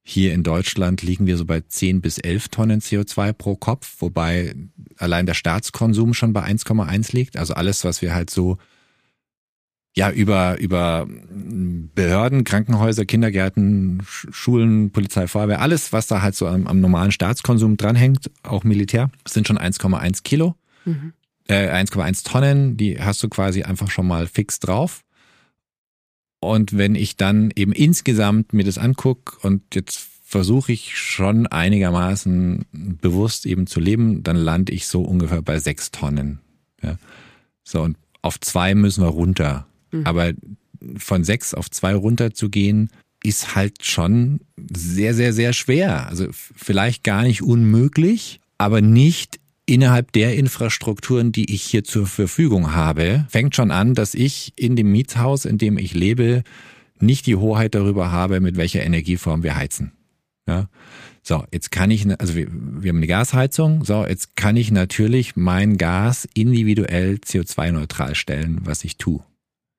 Hier in Deutschland liegen wir so bei 10 bis 11 Tonnen CO2 pro Kopf, wobei allein der Staatskonsum schon bei 1,1 liegt. Also alles, was wir halt so ja über über Behörden, Krankenhäuser, Kindergärten, Schulen, Polizei, Feuerwehr, alles, was da halt so am, am normalen Staatskonsum dranhängt, auch Militär, sind schon 1,1 Kilo, mhm. äh, 1,1 Tonnen. Die hast du quasi einfach schon mal fix drauf. Und wenn ich dann eben insgesamt mir das angucke und jetzt versuche ich schon einigermaßen bewusst eben zu leben, dann lande ich so ungefähr bei sechs Tonnen. Ja. So, und auf zwei müssen wir runter. Mhm. Aber von sechs auf zwei runter zu gehen, ist halt schon sehr, sehr, sehr schwer. Also vielleicht gar nicht unmöglich, aber nicht innerhalb der Infrastrukturen, die ich hier zur Verfügung habe, fängt schon an, dass ich in dem Mietshaus, in dem ich lebe, nicht die Hoheit darüber habe, mit welcher Energieform wir heizen. Ja. So, jetzt kann ich, also wir, wir haben eine Gasheizung, so, jetzt kann ich natürlich mein Gas individuell CO2-neutral stellen, was ich tue.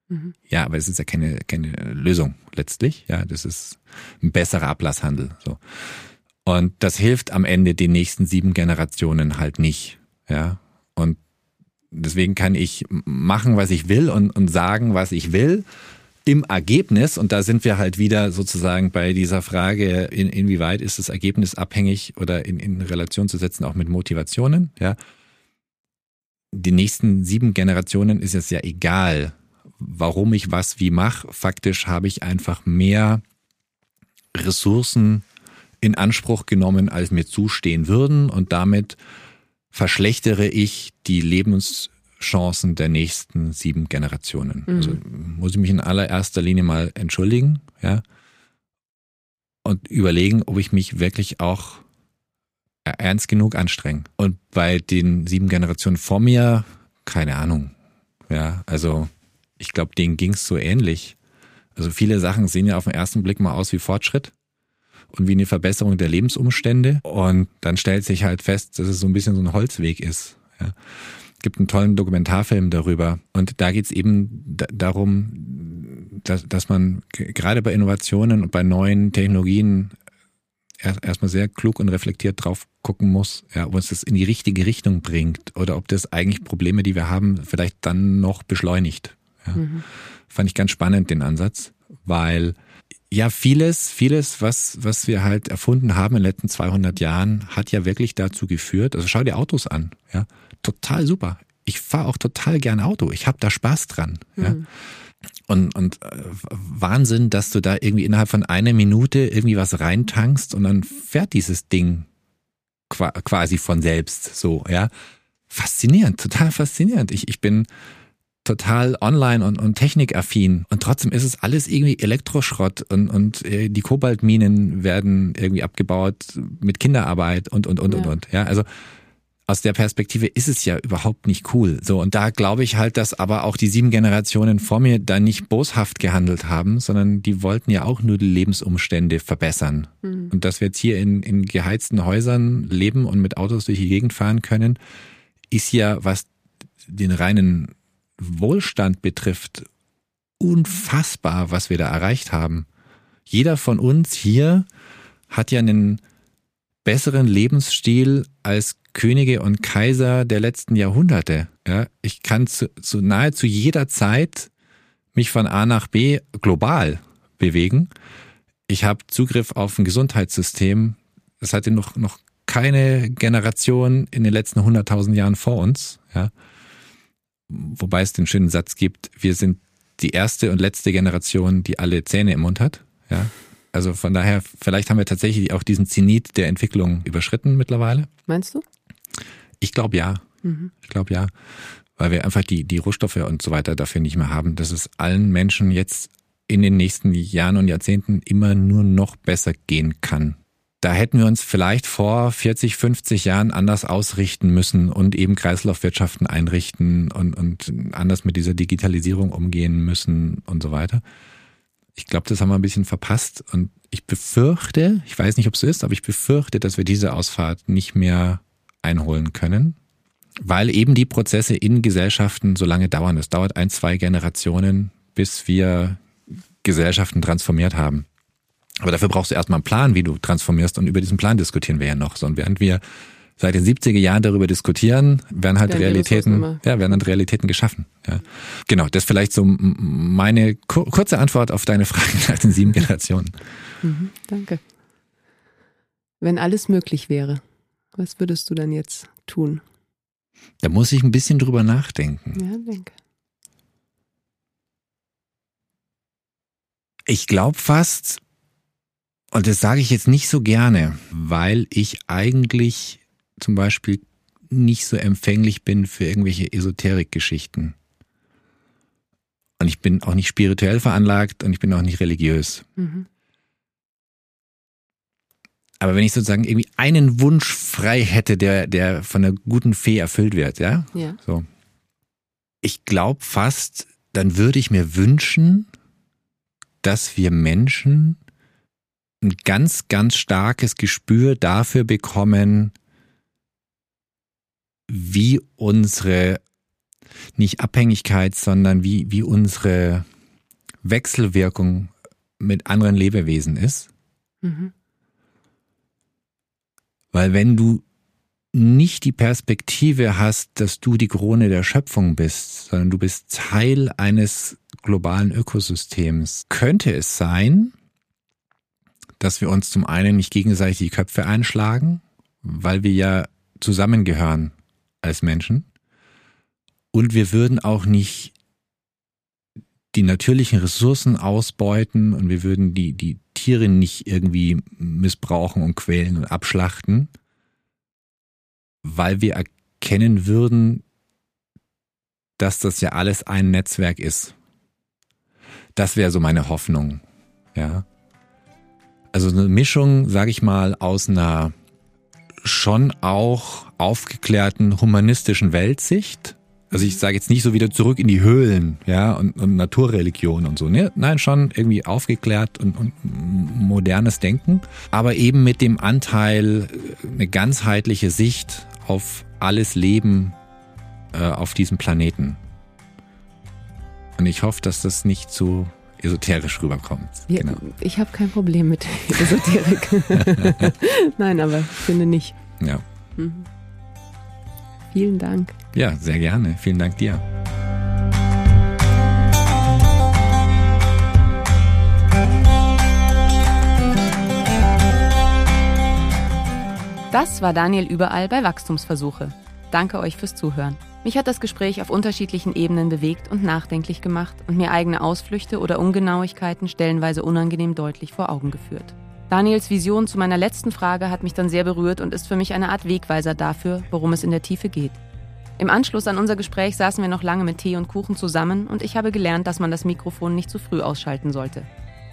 Mhm. Ja, aber es ist ja keine, keine Lösung letztlich. Ja, das ist ein besserer Ablasshandel. So. Und das hilft am Ende den nächsten sieben Generationen halt nicht. Ja. Und deswegen kann ich machen, was ich will und, und sagen, was ich will. Im Ergebnis, und da sind wir halt wieder sozusagen bei dieser Frage, in, inwieweit ist das Ergebnis abhängig oder in, in Relation zu setzen, auch mit Motivationen, ja. Die nächsten sieben Generationen ist es ja egal, warum ich was wie mache. Faktisch habe ich einfach mehr Ressourcen in Anspruch genommen, als mir zustehen würden und damit verschlechtere ich die Lebens Chancen der nächsten sieben Generationen. Mhm. Also muss ich mich in allererster Linie mal entschuldigen, ja, und überlegen, ob ich mich wirklich auch ernst genug anstrenge. Und bei den sieben Generationen vor mir, keine Ahnung. Ja, also ich glaube, denen ging's so ähnlich. Also viele Sachen sehen ja auf den ersten Blick mal aus wie Fortschritt und wie eine Verbesserung der Lebensumstände. Und dann stellt sich halt fest, dass es so ein bisschen so ein Holzweg ist. Ja. Es gibt einen tollen Dokumentarfilm darüber. Und da geht's eben darum, dass, dass man gerade bei Innovationen und bei neuen Technologien erstmal sehr klug und reflektiert drauf gucken muss, ja, ob uns das in die richtige Richtung bringt oder ob das eigentlich Probleme, die wir haben, vielleicht dann noch beschleunigt. Ja. Mhm. Fand ich ganz spannend, den Ansatz, weil ja, vieles, vieles, was, was wir halt erfunden haben in den letzten 200 Jahren, hat ja wirklich dazu geführt, also schau dir Autos an, ja, total super. Ich fahre auch total gern Auto, ich habe da Spaß dran, mhm. ja. Und, und äh, Wahnsinn, dass du da irgendwie innerhalb von einer Minute irgendwie was reintankst und dann fährt dieses Ding quasi von selbst so, ja. Faszinierend, total faszinierend. Ich, ich bin total online und, und technikaffin und trotzdem ist es alles irgendwie Elektroschrott und, und äh, die Kobaltminen werden irgendwie abgebaut mit Kinderarbeit und, und, und, ja. und, und. Ja, also aus der Perspektive ist es ja überhaupt nicht cool. So, und da glaube ich halt, dass aber auch die sieben Generationen vor mir da nicht boshaft gehandelt haben, sondern die wollten ja auch nur die Lebensumstände verbessern. Mhm. Und dass wir jetzt hier in, in geheizten Häusern leben und mit Autos durch die Gegend fahren können, ist ja, was den reinen Wohlstand betrifft, unfassbar, was wir da erreicht haben. Jeder von uns hier hat ja einen besseren Lebensstil als Könige und Kaiser der letzten Jahrhunderte. Ja, ich kann zu, zu nahezu jeder Zeit mich von A nach B global bewegen. Ich habe Zugriff auf ein Gesundheitssystem. Das hatte noch, noch keine Generation in den letzten 100.000 Jahren vor uns. Ja. Wobei es den schönen Satz gibt, wir sind die erste und letzte Generation, die alle Zähne im Mund hat. Ja. Also von daher, vielleicht haben wir tatsächlich auch diesen Zenit der Entwicklung überschritten mittlerweile. Meinst du? Ich glaube ja. Mhm. Ich glaube ja. Weil wir einfach die, die Rohstoffe und so weiter dafür nicht mehr haben, dass es allen Menschen jetzt in den nächsten Jahren und Jahrzehnten immer nur noch besser gehen kann. Da hätten wir uns vielleicht vor 40, 50 Jahren anders ausrichten müssen und eben Kreislaufwirtschaften einrichten und, und anders mit dieser Digitalisierung umgehen müssen und so weiter. Ich glaube, das haben wir ein bisschen verpasst und ich befürchte, ich weiß nicht, ob es so ist, aber ich befürchte, dass wir diese Ausfahrt nicht mehr einholen können, weil eben die Prozesse in Gesellschaften so lange dauern. Es dauert ein, zwei Generationen, bis wir Gesellschaften transformiert haben. Aber dafür brauchst du erstmal einen Plan, wie du transformierst und über diesen Plan diskutieren wir ja noch. So, und während wir seit den 70er Jahren darüber diskutieren, werden halt werden Realitäten, ja, werden dann Realitäten geschaffen. Ja. Genau, das ist vielleicht so meine kurze Antwort auf deine Frage nach den sieben Generationen. Mhm, danke. Wenn alles möglich wäre, was würdest du dann jetzt tun? Da muss ich ein bisschen drüber nachdenken. Ja, denke. Ich glaube fast, und das sage ich jetzt nicht so gerne, weil ich eigentlich zum Beispiel nicht so empfänglich bin für irgendwelche Esoterikgeschichten. Und ich bin auch nicht spirituell veranlagt und ich bin auch nicht religiös. Mhm. Aber wenn ich sozusagen irgendwie einen Wunsch frei hätte, der, der von einer guten Fee erfüllt wird, ja? Ja. So. Ich glaube fast, dann würde ich mir wünschen, dass wir Menschen ein ganz, ganz starkes Gespür dafür bekommen, wie unsere, nicht Abhängigkeit, sondern wie, wie unsere Wechselwirkung mit anderen Lebewesen ist. Mhm. Weil wenn du nicht die Perspektive hast, dass du die Krone der Schöpfung bist, sondern du bist Teil eines globalen Ökosystems, könnte es sein, dass wir uns zum einen nicht gegenseitig die Köpfe einschlagen, weil wir ja zusammengehören als Menschen. Und wir würden auch nicht die natürlichen Ressourcen ausbeuten und wir würden die, die Tiere nicht irgendwie missbrauchen und quälen und abschlachten, weil wir erkennen würden, dass das ja alles ein Netzwerk ist. Das wäre so meine Hoffnung, ja. Also eine Mischung, sage ich mal, aus einer schon auch aufgeklärten humanistischen Weltsicht. Also ich sage jetzt nicht so wieder zurück in die Höhlen, ja, und, und Naturreligion und so. Ne? Nein, schon irgendwie aufgeklärt und, und modernes Denken, aber eben mit dem Anteil eine ganzheitliche Sicht auf alles Leben äh, auf diesem Planeten. Und ich hoffe, dass das nicht zu esoterisch rüberkommt. Ja, genau. Ich habe kein Problem mit [LAUGHS] Esoterik. [LAUGHS] Nein, aber ich finde nicht. Ja. Mhm. Vielen Dank. Ja, sehr gerne. Vielen Dank dir. Das war Daniel Überall bei Wachstumsversuche. Danke euch fürs Zuhören. Mich hat das Gespräch auf unterschiedlichen Ebenen bewegt und nachdenklich gemacht und mir eigene Ausflüchte oder Ungenauigkeiten stellenweise unangenehm deutlich vor Augen geführt. Daniels Vision zu meiner letzten Frage hat mich dann sehr berührt und ist für mich eine Art Wegweiser dafür, worum es in der Tiefe geht. Im Anschluss an unser Gespräch saßen wir noch lange mit Tee und Kuchen zusammen und ich habe gelernt, dass man das Mikrofon nicht zu früh ausschalten sollte.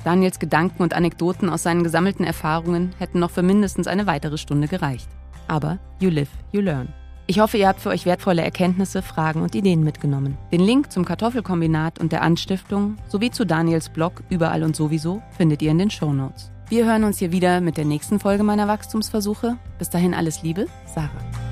Daniels Gedanken und Anekdoten aus seinen gesammelten Erfahrungen hätten noch für mindestens eine weitere Stunde gereicht. Aber you live, you learn. Ich hoffe, ihr habt für euch wertvolle Erkenntnisse, Fragen und Ideen mitgenommen. Den Link zum Kartoffelkombinat und der Anstiftung sowie zu Daniels Blog Überall und sowieso findet ihr in den Show Notes. Wir hören uns hier wieder mit der nächsten Folge meiner Wachstumsversuche. Bis dahin alles Liebe, Sarah.